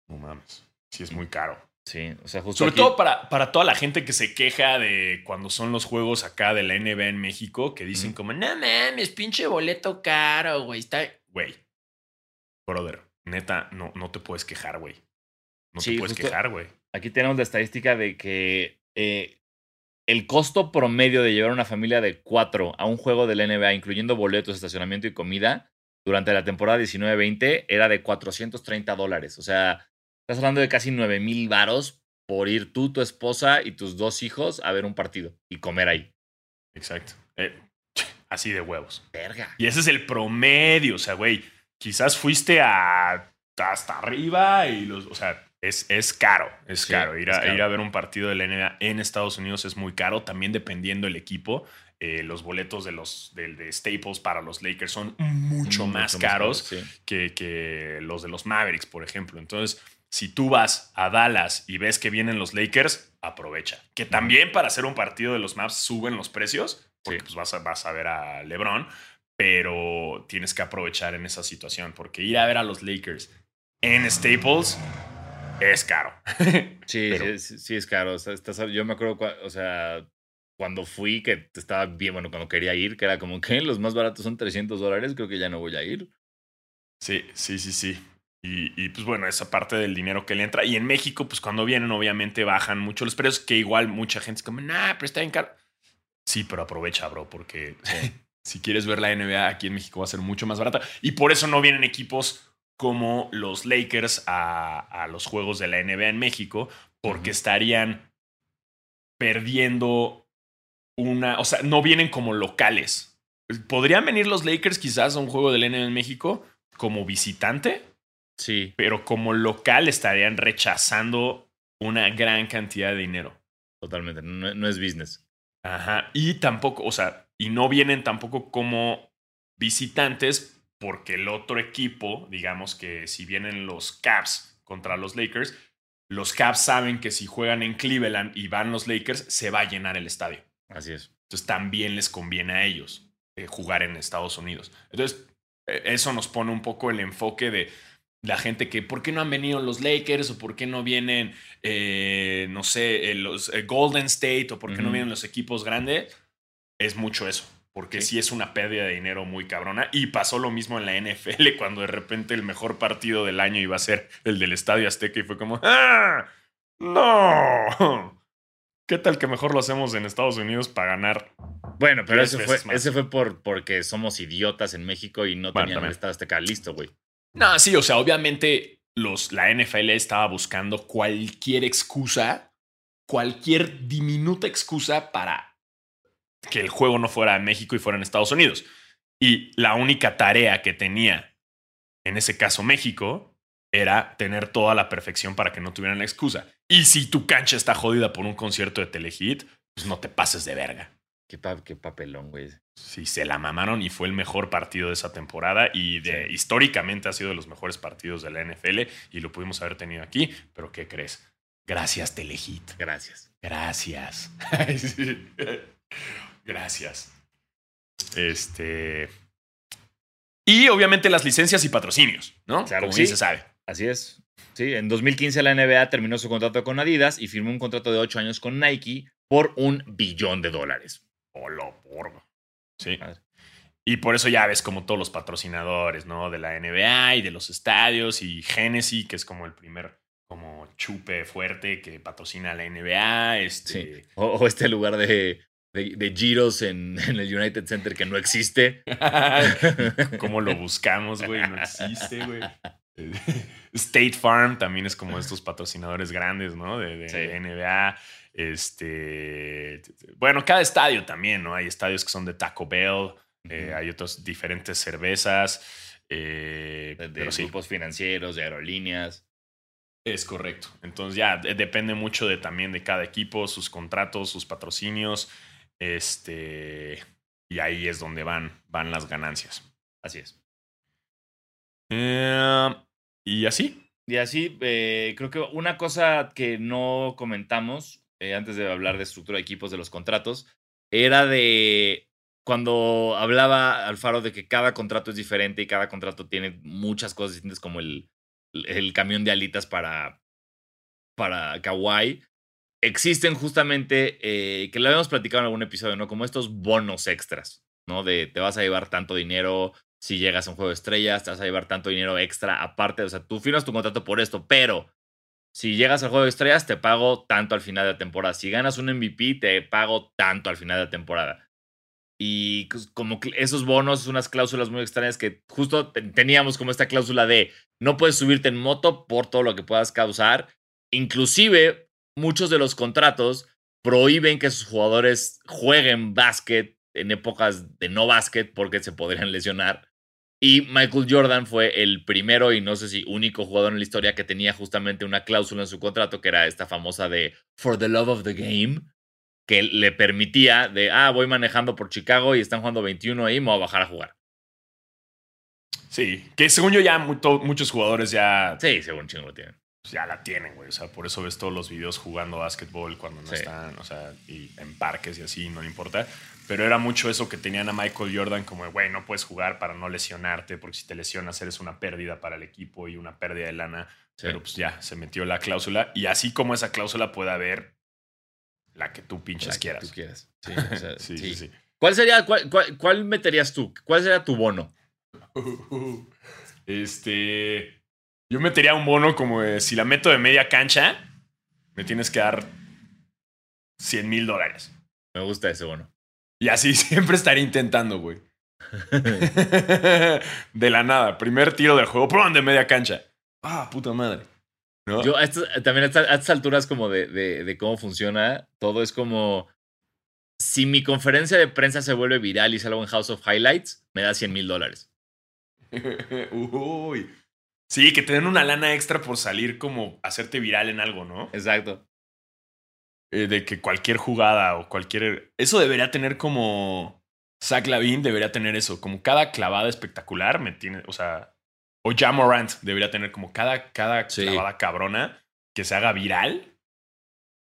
No mames. Sí, es muy caro. Sí, o sea, justo Sobre aquí- todo para, para toda la gente que se queja de cuando son los juegos acá de la NBA en México, que dicen como, no mames, pinche boleto caro, güey. Está... güey, brother, neta, no, no te puedes quejar, güey. No Sí, te puedes quejar, güey. Aquí tenemos la estadística de que eh, el costo promedio de llevar una familia de cuatro a un juego de la NBA, incluyendo boletos, estacionamiento y comida, durante la temporada 19-20 era de 430 dólares. O sea, estás hablando de casi 9 mil varos por ir tú, tu esposa y tus dos hijos a ver un partido y comer ahí. Exacto. Eh, así de huevos. Verga. Y ese es el promedio. O sea, güey, quizás fuiste a, hasta arriba y los. O sea, es, es caro. Es Sí, caro. Ir a, caro. ir a ver un partido de la NBA en Estados Unidos es muy caro. También dependiendo el equipo. Eh, los boletos de los del de Staples para los Lakers son mucho, más caros sí. que, que los de los Mavericks, por ejemplo. Entonces, si tú vas a Dallas y ves que vienen los Lakers, aprovecha. Que también para hacer un partido de los Mavs suben los precios, porque Sí. pues vas a, vas a ver a LeBron, pero tienes que aprovechar en esa situación, porque ir a ver a los Lakers en Staples es caro. <laughs> Sí, Pero- sí, sí, es caro. O sea, estás- yo me acuerdo, o sea, cuando fui, que estaba bien, bueno, cuando quería ir, que era como que los más baratos son 300 dólares, creo que ya no voy a ir. Sí, sí, sí, sí. Y, y, pues bueno, esa parte del dinero que le entra. Y en México, pues cuando vienen, obviamente bajan mucho los precios, que igual mucha gente es como, nah, pero está bien caro. Sí, pero aprovecha, bro, porque <laughs> si quieres ver la NBA aquí en México va a ser mucho más barata. Y por eso no vienen equipos como los Lakers a, a los juegos de la NBA en México, porque estarían perdiendo una, o sea, no vienen como locales. Podrían venir los Lakers quizás a un juego de la NBA en México como visitante, Sí, pero como local estarían rechazando una gran cantidad de dinero. totalmente. No, no es business. Ajá. Y tampoco, o sea, y no vienen tampoco como visitantes porque el otro equipo, digamos que si vienen los Caps contra los Lakers, los Caps saben que si juegan en Cleveland y van los Lakers, se va a llenar el estadio. Así es. Entonces también les conviene a ellos. eh, jugar en Estados Unidos. Entonces, eh, eso nos pone un poco el enfoque de la gente que, ¿por qué no han venido los Lakers? ¿O por qué no vienen, eh, no sé, eh, los eh, Golden State? ¿O por qué no vienen los equipos grandes? Es mucho eso. Porque sí. Sí. es una pérdida de dinero muy cabrona. Y pasó lo mismo en la NFL <laughs> cuando de repente el mejor partido del año iba a ser el del Estadio Azteca y fue como, ¡ah! ¡No! <laughs> ¿Qué tal que mejor lo hacemos en Estados Unidos para ganar? Bueno, pero ese fue, más. ese fue por, porque somos idiotas en México y no Bueno, tenían el Estado Azteca listo, güey. No, sí, o sea, obviamente los, la NFL estaba buscando cualquier excusa, cualquier diminuta excusa para que el juego no fuera en México y fuera en Estados Unidos. Y la única tarea que tenía, en ese caso México, era tener toda la perfección para que no tuvieran la excusa. Y si tu cancha está jodida por un concierto de Telehit, pues no te pases de verga. Qué, pa- qué papelón, güey. Sí, se la mamaron y fue el mejor partido de esa temporada y de, Sí. históricamente ha sido de los mejores partidos de la NFL y lo pudimos haber tenido aquí, pero ¿qué crees? Gracias Telehit. Gracias. Gracias. <laughs> Ay, sí. Gracias. Este y obviamente las licencias y patrocinios, ¿no? Claro Como bien sí. se sabe. Así es. Sí, en 2015 la NBA terminó su contrato con Adidas y firmó un contrato de 8 años con Nike por un billón de dólares. Hola, porno. Sí. Madre. Y por eso ya ves como todos los patrocinadores, ¿no? De la NBA y de los estadios y Genesis, que es como el primer como chupe fuerte que patrocina la NBA. Este, Sí. O, o este lugar de, de, de giros en, <laughs> en el United Center que no existe. <laughs> ¿Cómo lo buscamos, güey? No existe, güey. <laughs> State Farm también es como estos patrocinadores grandes, ¿no? De, de Sí. NBA. Este. Bueno, cada estadio también, ¿no? Hay estadios que son de Taco Bell, eh, hay otras diferentes cervezas. eh, de, de sí, grupos financieros, de aerolíneas. es correcto. Entonces ya de- depende mucho de también de cada equipo, sus contratos, sus patrocinios. Este. Y ahí es donde van, van las ganancias. Así es. Eh, y así. Y así, eh, creo que una cosa que no comentamos eh, antes de hablar de estructura de equipos de los contratos era de cuando hablaba Alfaro de que cada contrato es diferente y cada contrato tiene muchas cosas distintas como el, el camión de alitas para, para. Existen justamente, eh, que lo habíamos platicado en algún episodio, ¿no? Como estos bonos extras, ¿no? De te vas a llevar tanto dinero, si llegas a un juego de estrellas, te vas a llevar tanto dinero extra aparte. O sea, tú firmas tu contrato por esto, pero si llegas al juego de estrellas, te pago tanto al final de la temporada. Si ganas un MVP, te pago tanto al final de la temporada. Y pues, como esos bonos, unas cláusulas muy extrañas que justo te- teníamos como esta cláusula de no puedes subirte en moto por todo lo que puedas causar. Inclusive, muchos de los contratos prohíben que sus jugadores jueguen básquet en épocas de no básquet porque se podrían lesionar. Y Michael Jordan fue el primero y no sé si único jugador en la historia que tenía justamente una cláusula en su contrato que era esta famosa de For the Love of the Game, que le permitía de, ah, voy manejando por Chicago y están jugando 21 ahí, me voy a bajar a jugar. Sí. Que según yo ya muchos jugadores ya, Sí, según chingo lo tienen. Ya la tienen, güey. O sea, por eso ves todos los videos jugando básquetbol cuando no Sí. están, o sea, y en parques y así, no importa. Pero era mucho eso que tenían a Michael Jordan como, güey, no puedes jugar para no lesionarte, porque si te lesionas eres una pérdida para el equipo y una pérdida de lana. Sí. Pero pues ya, se metió la cláusula. Y así como esa cláusula puede haber la que tú pinches La que quieras. tú quieras. Sí, <laughs> o sea, Sí, sí. sí. ¿Cuál sería, cuál, cuál- cuál meterías tú? ¿Cuál sería tu bono? <laughs> Este. Yo metería un bono como de, si la meto de media cancha, me tienes que dar 100 mil dólares. Me gusta ese bono. Y así <laughs> siempre estaré intentando, güey. <laughs> de la nada. Primer tiro del juego, ¡pum! de media cancha. Ah, puta madre. ¿No? Yo a estas- también a estas, a estas alturas como de, de- de cómo funciona, todo es como, si mi conferencia de prensa se vuelve viral y salgo en House of Highlights, me da 100 mil dólares. <laughs> Uy. Sí, que te den una lana extra por salir como hacerte viral en algo, ¿no? Exacto. Eh, de que cualquier jugada o cualquier. Eso debería tener como. Zach Lavin debería tener eso. Como cada clavada espectacular me tiene. O sea. O Jamorant debería tener como cada, cada Sí. clavada cabrona que se haga viral.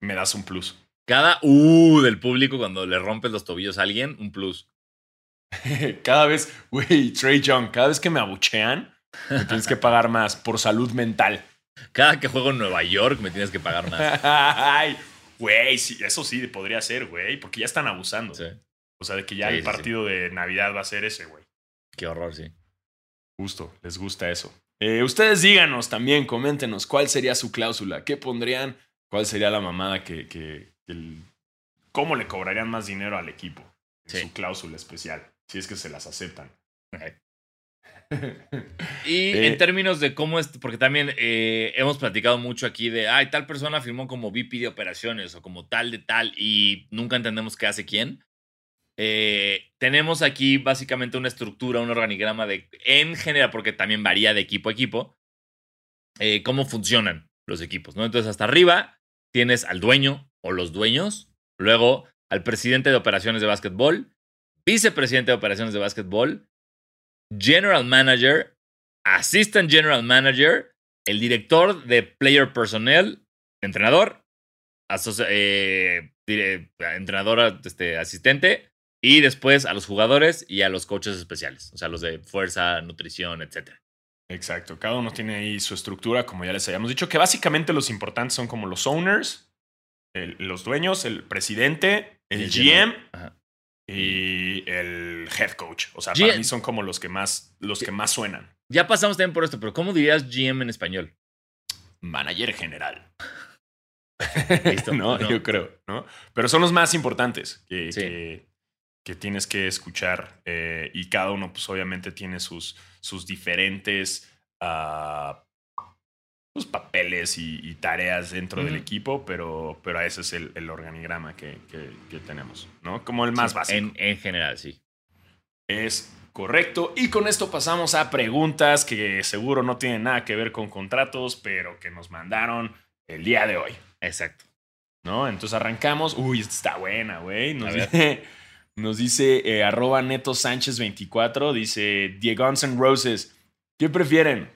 Me das un plus. Cada uh del público cuando le rompes los tobillos a alguien, un plus. <laughs> cada vez, güey, Trey Young, cada vez que me abuchean, me tienes que pagar más por salud mental. Cada que juego en Nueva York me tienes que pagar más. <laughs> Ay, güey, sí, eso sí podría ser, güey, porque ya están abusando. Sí. O sea, de que ya Sí, el partido de Navidad va a ser ese, güey. Qué horror, sí. Justo, les gusta eso. Eh, ustedes díganos también, coméntenos cuál sería su cláusula, qué pondrían, cuál sería la mamada que, que- que el- cómo le cobrarían más dinero al equipo en Sí. su cláusula especial, si es que se las aceptan. Y Eh, en términos de cómo es, porque también eh, hemos platicado mucho aquí de, ay, tal persona firmó como VP de operaciones o como tal de tal y nunca entendemos qué hace quién. Eh, tenemos aquí básicamente una estructura, un organigrama de, en general, porque también varía de equipo a equipo, eh, cómo funcionan los equipos, ¿no? Entonces, hasta arriba tienes al dueño o los dueños, luego al presidente de operaciones de básquetbol, vicepresidente de operaciones de básquetbol, general manager, assistant general manager, el director de player personnel, entrenador, eh, entrenador este, asistente, y después a los jugadores y a los coaches especiales, o sea, los de fuerza, nutrición, etc. Exacto, cada uno tiene ahí su estructura, como ya les habíamos dicho, que básicamente los importantes son como los owners, el- los dueños, el presidente, el, El GM general. Y el head coach. O sea, para mí son como los que más, los que más suenan. Ya pasamos también por esto, pero ¿cómo dirías GM en español? Manager general. <laughs> Listo. <laughs> no, No. yo creo, ¿no? Pero son los más importantes que, Sí. que, que tienes que escuchar eh, y cada uno, pues obviamente tiene sus, sus diferentes ah, pues, papeles y, y tareas dentro del equipo, pero, pero ese es el, el organigrama que, que- que tenemos, ¿no? Como el más Sí, básico. En, en general, sí. Es correcto. Y con esto pasamos a preguntas que seguro no tienen nada que ver con contratos, pero que nos mandaron el día de hoy. Exacto. ¿No? Entonces arrancamos. Uy, esta está buena, güey. Nos dice, <laughs> nos dice eh, arroba neto sánchez 24. Dice N' Roses. ¿Qué prefieren?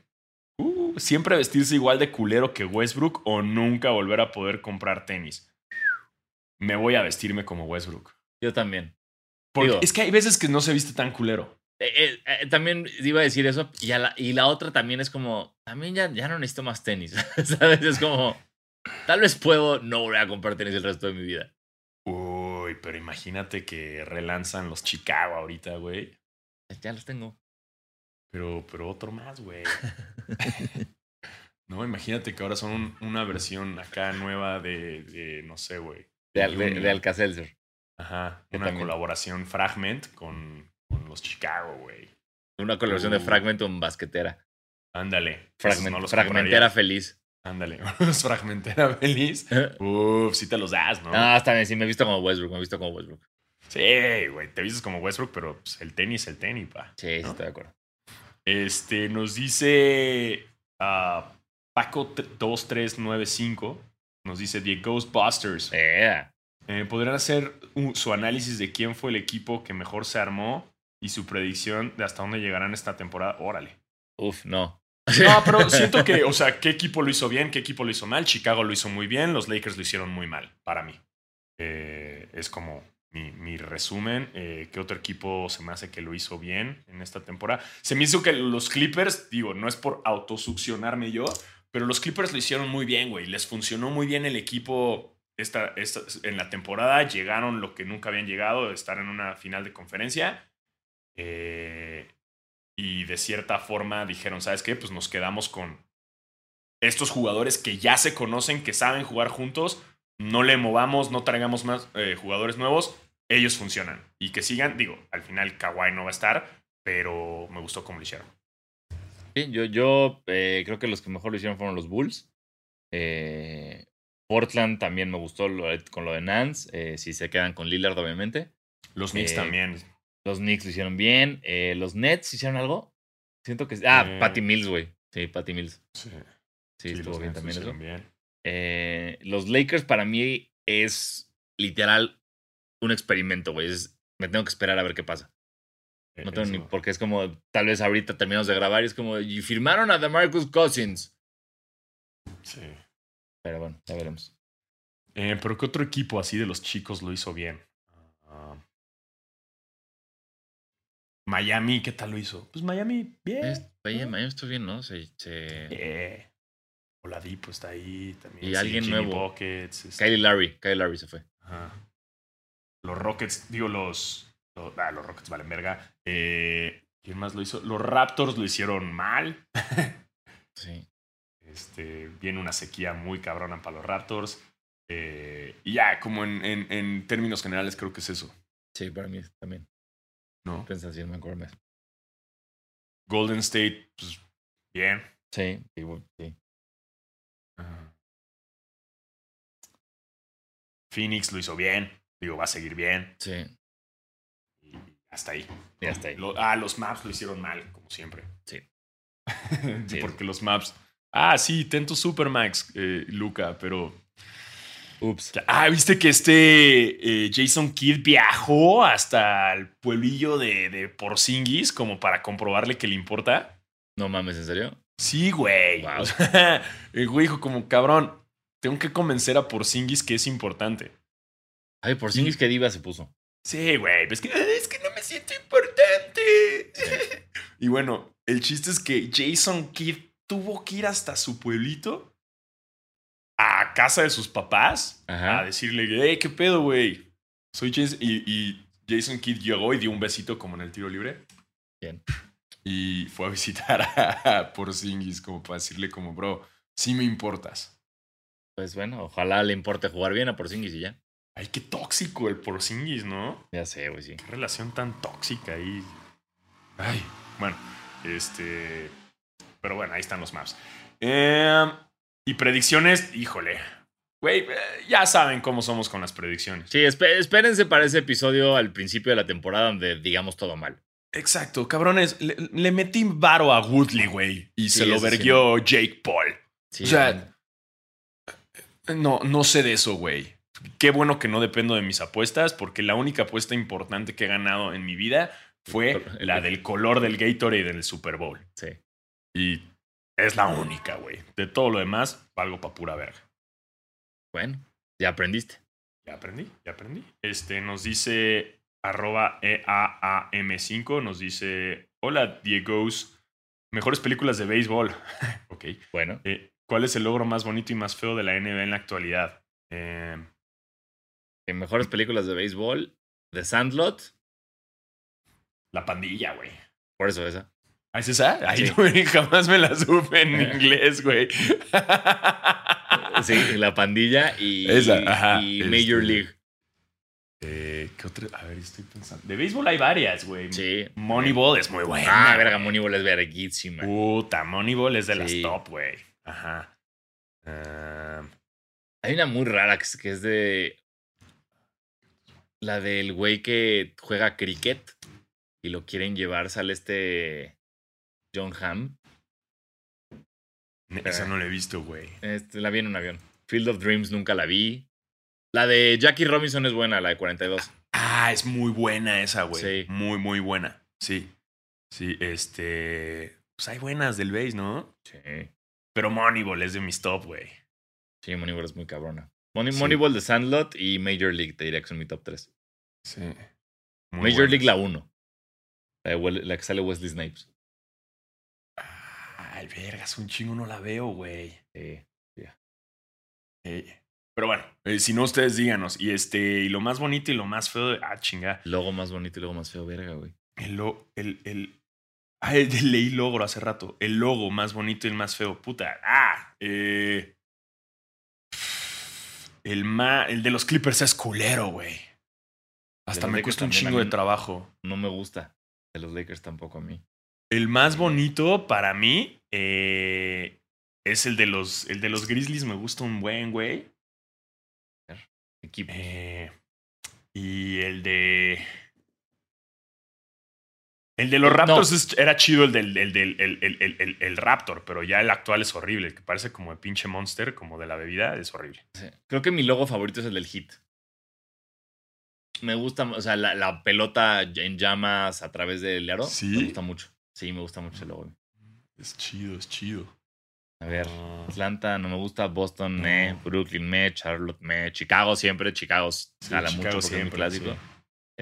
¿Siempre vestirse igual de culero que Westbrook o nunca volver a poder comprar tenis? Me voy a vestirme como Westbrook. Yo también. Porque Digo- es que hay veces que no se viste tan culero. Eh, eh, eh, también iba a decir eso. Y, a la, y la otra también es como, también ya, ya no necesito más tenis. <laughs> ¿Sabes? Es como, tal vez puedo no volver a comprar tenis el resto de mi vida. Uy, pero imagínate que relanzan los Chicago ahorita, güey. Ya los tengo. Pero, pero otro más, güey. no, imagínate que ahora son un- una versión acá nueva de, de, no sé, güey. De, de, de Alka-Seltzer. Ajá, una también. colaboración Fragment con, con los Chicago, güey. Una colaboración de Uh. Fragmentum basquetera. Ándale. Fragment- <laughs> no fragmentera feliz. Ándale, Fragmentera feliz. Uf, sí te los das, ¿no? Ah, está bien, sí, me he visto como Westbrook, me he visto como Westbrook. Sí, güey, te vistes como Westbrook, pero pues, el tenis, el tenis, pa. Sí, sí, ¿No? estoy de acuerdo. Este, nos dice ah, Paco 2395. Nos dice The Ghostbusters. Eh, Eh, ¿Podrían hacer su análisis de quién fue el equipo que mejor se armó y su predicción de hasta dónde llegarán esta temporada? Órale. uf, no. No, <laughs> pero siento que, o sea, ¿qué equipo lo hizo bien? ¿Qué equipo lo hizo mal? Chicago lo hizo muy bien, los Lakers lo hicieron muy mal, para mí. Eh, es como mi, resumen. Eh, ¿Qué otro equipo se me hace que lo hizo bien en esta temporada? Se me hizo que los Clippers, digo, no es por autosuccionarme yo, pero los Clippers lo hicieron muy bien, güey. Les funcionó muy bien el equipo esta, esta- en la temporada. Llegaron lo que nunca habían llegado, estar en una final de conferencia. Eh, y de cierta forma dijeron, ¿sabes qué? Pues nos quedamos con estos jugadores que ya se conocen, que saben jugar juntos, no le movamos, no traigamos más eh, jugadores nuevos, ellos funcionan. Y que sigan, digo, al final Kawhi no va a estar, pero me gustó cómo lo hicieron. Sí, yo yo eh, creo que los que mejor lo hicieron fueron los Bulls. Eh, Portland también me gustó lo- con lo de Nance, eh, si se quedan con Lillard, obviamente. Los Knicks también. Los Knicks lo hicieron bien. Los Nets hicieron algo. Siento que. Ah, Patty Mills, güey. Sí, Patty Mills. Sí, Sí, sí, estuvo los bien Nets también eso. bien. Los Lakers para mí es literal un experimento, güey. Me tengo que esperar a ver qué pasa. Eh, No tengo ni porque es como, tal vez ahorita terminamos de grabar y es como, y firmaron a DeMarcus Cousins. Sí. Pero bueno, ya veremos. Eh, pero ¿qué otro equipo así de los chicos lo hizo bien? Ah, Miami, ¿qué tal lo hizo? Pues Miami, bien. Es- Oye, Miami estuvo bien, ¿no? Se, se- Eh, Oladipo está ahí también. Y alguien Jimmy nuevo. Buckets, este, Kylie Larry. Kylie Larry se fue. ajá. Los Rockets, digo, los. Los, ah, los Rockets valen verga. Eh, ¿Quién más lo hizo? Los Raptors lo hicieron mal. <laughs> Sí. Este, viene una sequía muy cabrona para los Raptors. Eh, y ya, como en, en- en términos generales, creo que es eso. Sí, para mí también. ¿no? Acuerdo más. Golden State, pues bien. Sí, sí. Phoenix lo hizo bien. Digo, va a seguir bien. Sí. Y hasta ahí. Y hasta ahí. Lo- ah, los maps lo hicieron mal, como siempre. Sí. <laughs> Porque los maps. Ah, sí, Tento Supermax, eh, Luca, pero. Ups. Ah, viste que este eh, Jason Kidd viajó hasta el pueblillo de, de Porzingis como para comprobarle que le importa. No mames, ¿en serio? Sí, güey. Wow. O sea, el güey dijo como, cabrón, tengo que convencer a Porzingis que es importante. Ay, por Singis que diva se puso. Sí, güey, es que, es que no me siento importante. <laughs> y bueno, el chiste es que Jason Kidd tuvo que ir hasta su pueblito, a casa de sus papás, Ajá. a decirle, hey, ¿qué pedo, güey? Soy Jason. Y, y Jason Kidd llegó y dio un besito como en el tiro libre. Bien. Y fue a visitar a Porzingis como para decirle como, bro, sí me importas. Pues bueno, ojalá le importe jugar bien a Porzingis y ya. Ay, qué tóxico el Porzingis, ¿no? Ya sé, güey, sí. Qué relación tan tóxica ahí. Ay, bueno, este. Pero bueno, ahí están los maps. Eh, y predicciones, híjole. Güey, eh, ya saben cómo somos con las predicciones. Sí, espé- espérense para ese episodio al principio de la temporada donde digamos todo mal. Exacto, cabrones. Le, le metí varo a Woodley, güey. Y Sí, se lo sí. verguió Jake Paul. Sí, O sea, no, no sé de eso, güey. Qué bueno que no dependo de mis apuestas, porque la única apuesta importante que he ganado en mi vida fue la del color del Gatorade en el Super Bowl. sí. Y es la única, güey. De todo lo demás, valgo pa' pura verga. Bueno, ya aprendiste. Ya aprendí, ya aprendí. Este nos dice arroba E EAAM5, nos dice, hola Diegos, mejores películas de béisbol. <laughs> ok. Bueno, Eh, ¿Cuál es el logro más bonito y más feo de la NBA en la actualidad? Eh, mejores películas de béisbol, The Sandlot, la pandilla, güey. por eso esa. ¿Ah, es esa? Ay, Sí. güey, jamás me la supe en <laughs> inglés, güey. Sí, La Pandilla y, Esa, ajá, y este- Major League. Eh, ¿Qué otra? A ver, estoy pensando. De béisbol hay varias, güey. Sí. Moneyball es muy buena. Ah, verga. Moneyball es verguísima. Puta, Moneyball es de las top, güey. Ajá. Ah, Hay una muy rara que es de. La del güey que juega cricket y lo quieren llevar, sale este. John Hamm. esa no la he visto, güey. Este, la vi en un avión. Field of Dreams nunca la vi. La de Jackie Robinson es buena, la de 42. Ah, es muy buena esa, güey. Sí. Muy, muy buena. Sí. Sí, este. Pues hay buenas del base, ¿no? Sí. Pero Moneyball es de mis top, güey. Sí, Moneyball es muy cabrona. Money- Sí. Moneyball de Sandlot y Major League, te diría que son mi top 3. Sí. Major League la 1. La, que sale Wesley Snipes. Ay, vergas, un chingo no la veo, güey. Sí. Eh, Pero bueno, eh, si no, ustedes díganos. Y este, y lo más bonito y lo más feo de. Ah, chinga. Logo más bonito y logo más feo, verga, güey. El, lo- el, el, ah, <laughs> el- leí logro hace rato. El logo más bonito y el más feo. Puta. Ah, eh, el, ma, el de los Clippers es culero, güey. Hasta me Lakers cuesta un chingo de trabajo. No me gusta. De los Lakers tampoco a mí. El más bonito para mí eh, es el de los, el de los Grizzlies. Me gusta un buen, güey. Equipo. Eh, y el de. El de los No. Raptors es- era chido el del, el, del el, el- el- el- el Raptor, pero ya el actual es horrible. El que parece como de pinche monster, como de la bebida, es horrible. Sí. Creo que mi logo favorito es el del Hit. Me gusta, o sea, la, la pelota en llamas a través del aro. ¿Sí? Me gusta mucho. Sí, me gusta mucho el logo. Es chido, es chido. A ver, Ah, Atlanta no me gusta, Boston, No. me, Brooklyn, me, Charlotte, me, Chicago siempre, Chicago Sí, jala Chicago mucho porque es muy siempre, clásico. sí.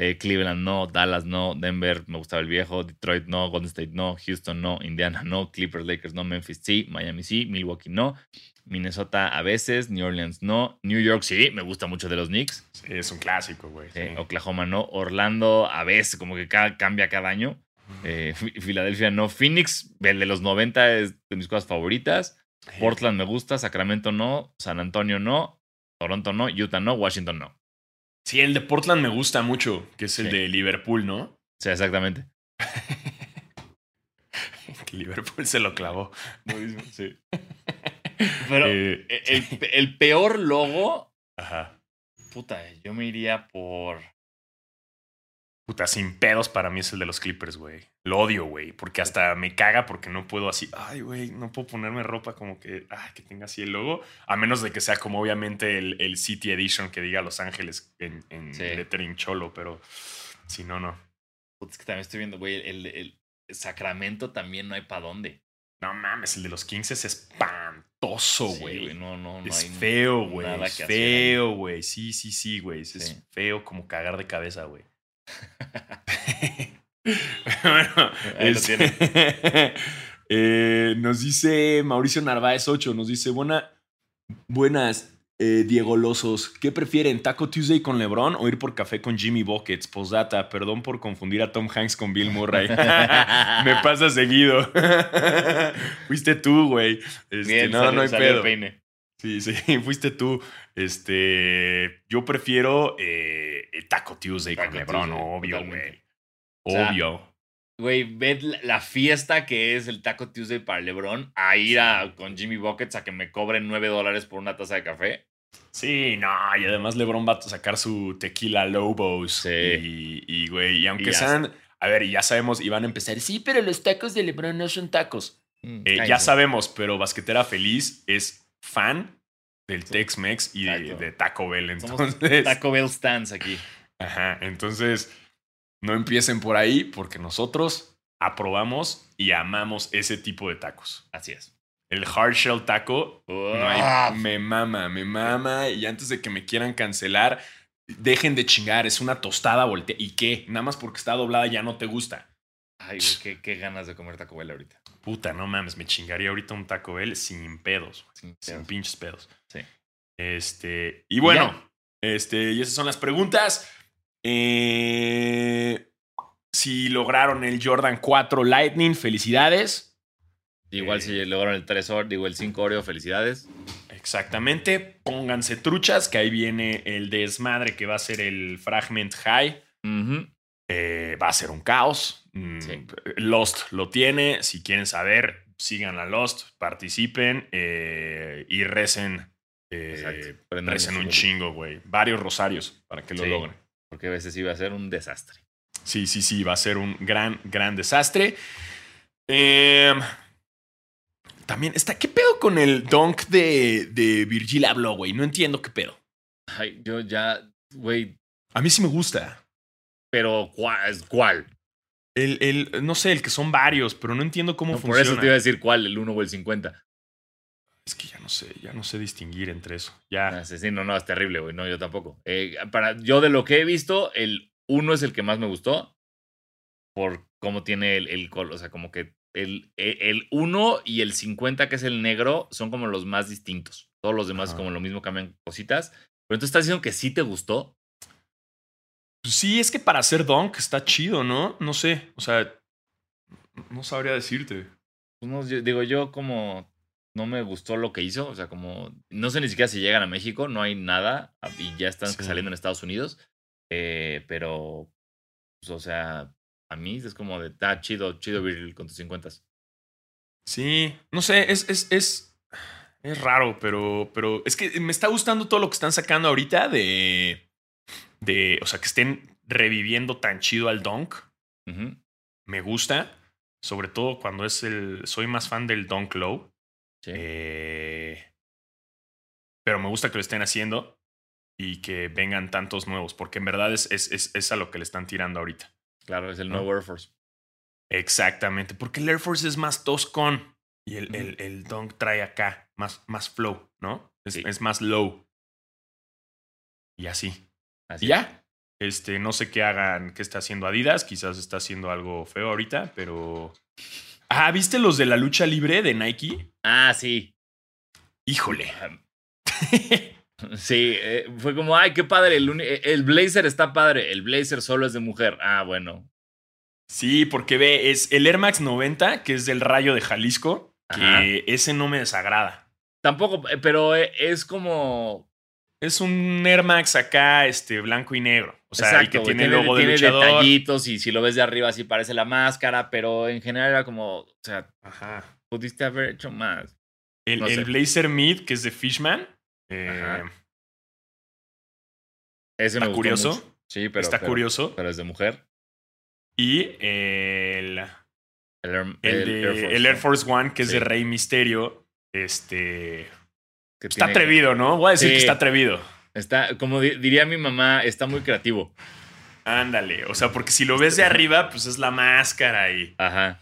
Eh, Cleveland no, Dallas no, Denver me gustaba el viejo, Detroit no, Golden State no, Houston no, Indiana no, Clippers, Lakers no, Memphis sí, Miami sí, Milwaukee no, Minnesota a veces, New Orleans no, New York sí, me gusta mucho de los Knicks, Sí, es un clásico, güey. eh. Oklahoma no, Orlando a veces, como que ca- cambia cada año, eh, <laughs> Fi- Filadelfia no, Phoenix, el de los 90 es de mis cosas favoritas, Portland me gusta, Sacramento no, San Antonio no, Toronto no, Utah no, Washington no. Sí, el de Portland me gusta mucho, que es el Sí. de Liverpool, ¿no? Sea, exactamente. <laughs> Liverpool se lo clavó. Sí. <laughs> Pero Eh, el, el peor logo, ajá. puta, yo me iría por. Puta, sin pedos para mí es el de los Clippers, güey. Lo odio, güey. Porque hasta me caga porque no puedo así. Ay, güey, no puedo ponerme ropa como que. Ay, que tenga así el logo. A menos de que sea como obviamente el, el City Edition que diga Los Ángeles en, en Sí. lettering cholo, pero si no, no. Puta, es que también estoy viendo, güey, el, el Sacramento también no hay para dónde. No mames, el de los Kings es espantoso, Sí, güey. no, no, no es hay feo, güey. Es feo, güey. Sí, sí, sí, güey. Es Sí. feo como cagar de cabeza, güey. <laughs> bueno, lo este- <laughs> eh, nos dice Mauricio Narváez 8, nos dice, buena, buenas, eh, Diego Losos, ¿qué prefieren, Taco Tuesday con LeBron o ir por café con Jimmy Buckets? Postdata, perdón por confundir a Tom Hanks con Bill Murray. <laughs> Me pasa seguido. Fuiste tú, güey. Este, no, salió- no hay el pedo. peine. Sí, sí, <laughs> fuiste tú. Este, yo prefiero eh, Taco Tuesday Taco con LeBron, Tuesday, obvio, güey. O sea, Obvio. Güey, ved la, fiesta que es el Taco Tuesday para LeBron a ir a, con Jimmy Buckets a que me cobren 9 dólares por una taza de café. Sí, no, y además LeBron va a sacar su tequila Lobos. Sí. Y, y, güey, y aunque Y sean, a ver, y ya sabemos, y van a empezar, sí, pero los tacos de LeBron no son tacos. Mm, Eh, ya sabemos, pero Basquetera Feliz es fan del. Tex-Mex y de, Taco Bell. Somos Entonces, Taco Bell stands aquí. Ajá, entonces no empiecen por ahí porque nosotros aprobamos y amamos ese tipo de tacos. Así es. El hard shell taco no hay- me mama, me mama y antes de que me quieran cancelar, dejen de chingar, es una tostada voltea. ¿Y qué? Nada más porque está doblada ya no te gusta. Ay, güey, qué, qué ganas de comer Taco Bell ahorita. Puta, no mames, me chingaría ahorita un Taco Bell sin pedos, Sin sin pedos. pinches pedos. Sí. Este, y bueno, este, y esas son las preguntas. Eh, si lograron el Jordan 4 Lightning, felicidades. Igual Eh. si lograron el 3 Oreo, digo el 5 Oreo, felicidades. Exactamente. Pónganse truchas, que ahí viene el desmadre que va a ser el Fragment High. Eh, va a ser un caos. Mm, Sí. Lost lo tiene. Si quieren saber, sigan a Lost, participen eh, y recen. eh, recen un chingo, güey. Varios rosarios para que lo Sí. logren. Porque a veces iba a ser un desastre. Sí, sí, sí, va a ser un gran, gran desastre. Em, también está, ¿qué pedo con el dunk de, de Virgil Abloh, güey? No entiendo qué pedo. Ay, yo ya, güey, A mí sí me gusta. pero ¿cuál? El, el, no sé, el que son varios, pero no entiendo cómo No, por funciona. eso te iba a decir cuál, el 1 o el 50. Es que ya no sé, ya no sé distinguir entre eso. Ya. Ah, sí, no, no, es terrible, güey. No, yo tampoco. Eh, para, yo de lo que he visto, el 1 es el que más me gustó. Por cómo tiene el, el color. O sea, como que el, el 1 y el 50, que es el negro, son como los más distintos. Todos los demás, Ajá. como lo mismo, cambian cositas. Pero entonces estás diciendo que sí te gustó. Pues sí, es que para hacer dunk está chido, ¿no? No sé, o sea, no sabría decirte. Pues no, yo- digo, yo como no me gustó lo que hizo. O sea, como no sé ni siquiera si llegan a México, no hay nada. Y ya están Sí. saliendo en Estados Unidos. Eh, pero, pues, o sea, a mí es como de, ah, chido, chido Virgil con tus 50. Sí, no sé, es, es, es, es raro, pero, pero es que me está gustando todo lo que están sacando ahorita de, de, o sea, que estén reviviendo tan chido al dunk. Ujú. Me gusta, sobre todo cuando es el, soy más fan del dunk low. Sí. Eh, pero me gusta que lo estén haciendo y que vengan tantos nuevos, porque en verdad es, es, es, es a lo que le están tirando ahorita. Claro, es el ¿no? nuevo Air Force. Exactamente, porque el Air Force es más toscón y el, el, el Dunk trae acá más, más flow, ¿no? Sí. es más low. Y así. Así ¿Y ya? Este, no sé qué hagan, qué está haciendo Adidas. Quizás está haciendo algo feo ahorita, pero. Ah, ¿viste los de la lucha libre de Nike? Ah, sí. Híjole. Sí, eh, fue como, ay, qué padre, el, eh, el blazer está padre, el blazer solo es de mujer. Ah, bueno. Sí, porque ve, es el Air Max 90, que es del Rayo de Jalisco, que ese no me desagrada. Tampoco, eh, pero es como... Es un Air Max acá, este, blanco y negro. O sea, el que tiene, el logo de tiene luchador. detallitos y si lo ves de arriba así parece la máscara, pero en general era como, o sea, Ajá. pudiste haber hecho más. El, No el. Blazer Mid, que es de Fishman. eh. Ese me Está curioso. mucho. Sí, pero... está pero- curioso. Pero es de mujer. Y el, El, Air- el, el de- Air Force el Air One, Force One, que es Sí. de Rey Misterio. Este. Que Está tiene- atrevido, ¿no? Voy a decir Sí. que está atrevido. Está, como di- diría mi mamá, está muy creativo. Ándale. O sea, porque si lo ves de arriba, pues es la máscara y. Ajá.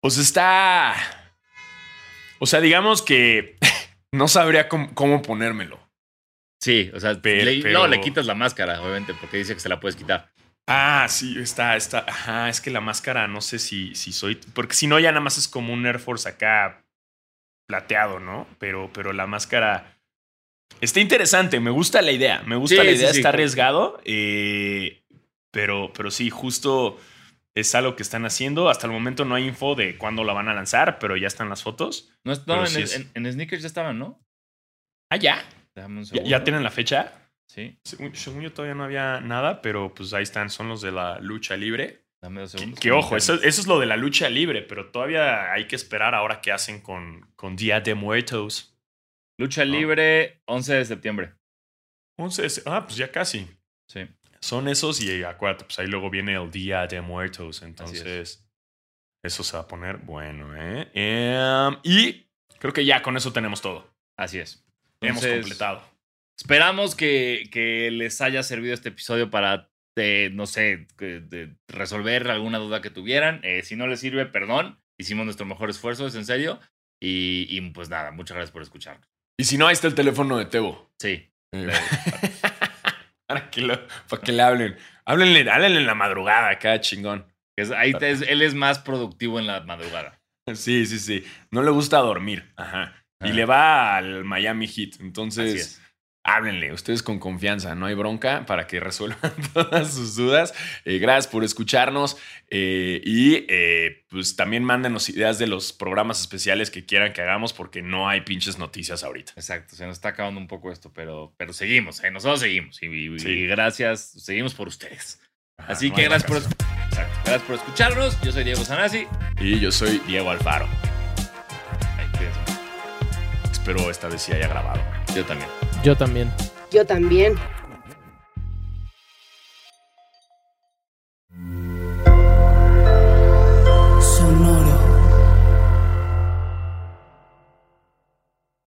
Pues está. O sea, digamos que <laughs> no sabría cómo, cómo ponérmelo. Sí, o sea, Pe- le- pero- no, le quitas la máscara, obviamente, porque dice que se la puedes quitar. Ah, sí, está, está. Ajá, es que la máscara no sé si, si soy. Porque si no, ya nada más es como un Air Force acá plateado, ¿no? Pero, pero la máscara. Está interesante, me gusta la idea. Me gusta Sí, la idea, sí. está arriesgado. eh, pero, pero sí, justo es algo que están haciendo. Hasta el momento no hay info de cuándo la van a lanzar, pero ya están las fotos. No, en, sí es- en- en Sneakers ya estaban, ¿no? Ah, ya. ¿Ya, tienen la fecha? Sí, Según, según yo todavía no había nada, pero pues ahí están, son los de la lucha libre. Dame dos Que, segundos. que ojo, eso, eso es lo de la lucha libre, pero todavía hay que esperar ahora qué hacen con, con Día de Muertos. Lucha libre, 11 de septiembre. 11 de se- ah, pues ya casi. Sí. Son esos y acuérdate, pues ahí luego viene el Día de Muertos. Entonces, eso se va a poner bueno, ¿eh? Em, y creo que ya con eso tenemos todo. Así es. Hemos completado. Esperamos que, que les haya servido este episodio para, eh, no sé, de resolver alguna duda que tuvieran. Eh, si no les sirve, perdón. Hicimos nuestro mejor esfuerzo, es en serio. Y, y, pues nada, muchas gracias por escucharnos. Y si no, ahí está el teléfono de Tebo. Sí. <laughs> para, que lo- para que le hablen. Háblenle, háblenle en la madrugada acá, chingón. Es- ahí te- es- él es más productivo en la madrugada. <laughs> Sí, sí, sí. No le gusta dormir. Ajá. Y Ah. le va al Miami Heat. Entonces, es. Háblenle. Ustedes con confianza. No hay bronca para que resuelvan <laughs> todas sus dudas. Eh, gracias por escucharnos. eh, y eh, pues también mándenos ideas de los programas especiales que quieran que hagamos porque no hay pinches noticias ahorita. Exacto, se nos está acabando un poco esto, pero, pero seguimos, nosotros seguimos y, y- Sí. y gracias, seguimos por ustedes. Ajá, Así no que gracias por, exacto, gracias por escucharnos. Yo soy Diego Sanasi. Y yo soy Diego Alfaro. Ay. Espero esta vez sí haya grabado. Yo también. Yo también. Yo también.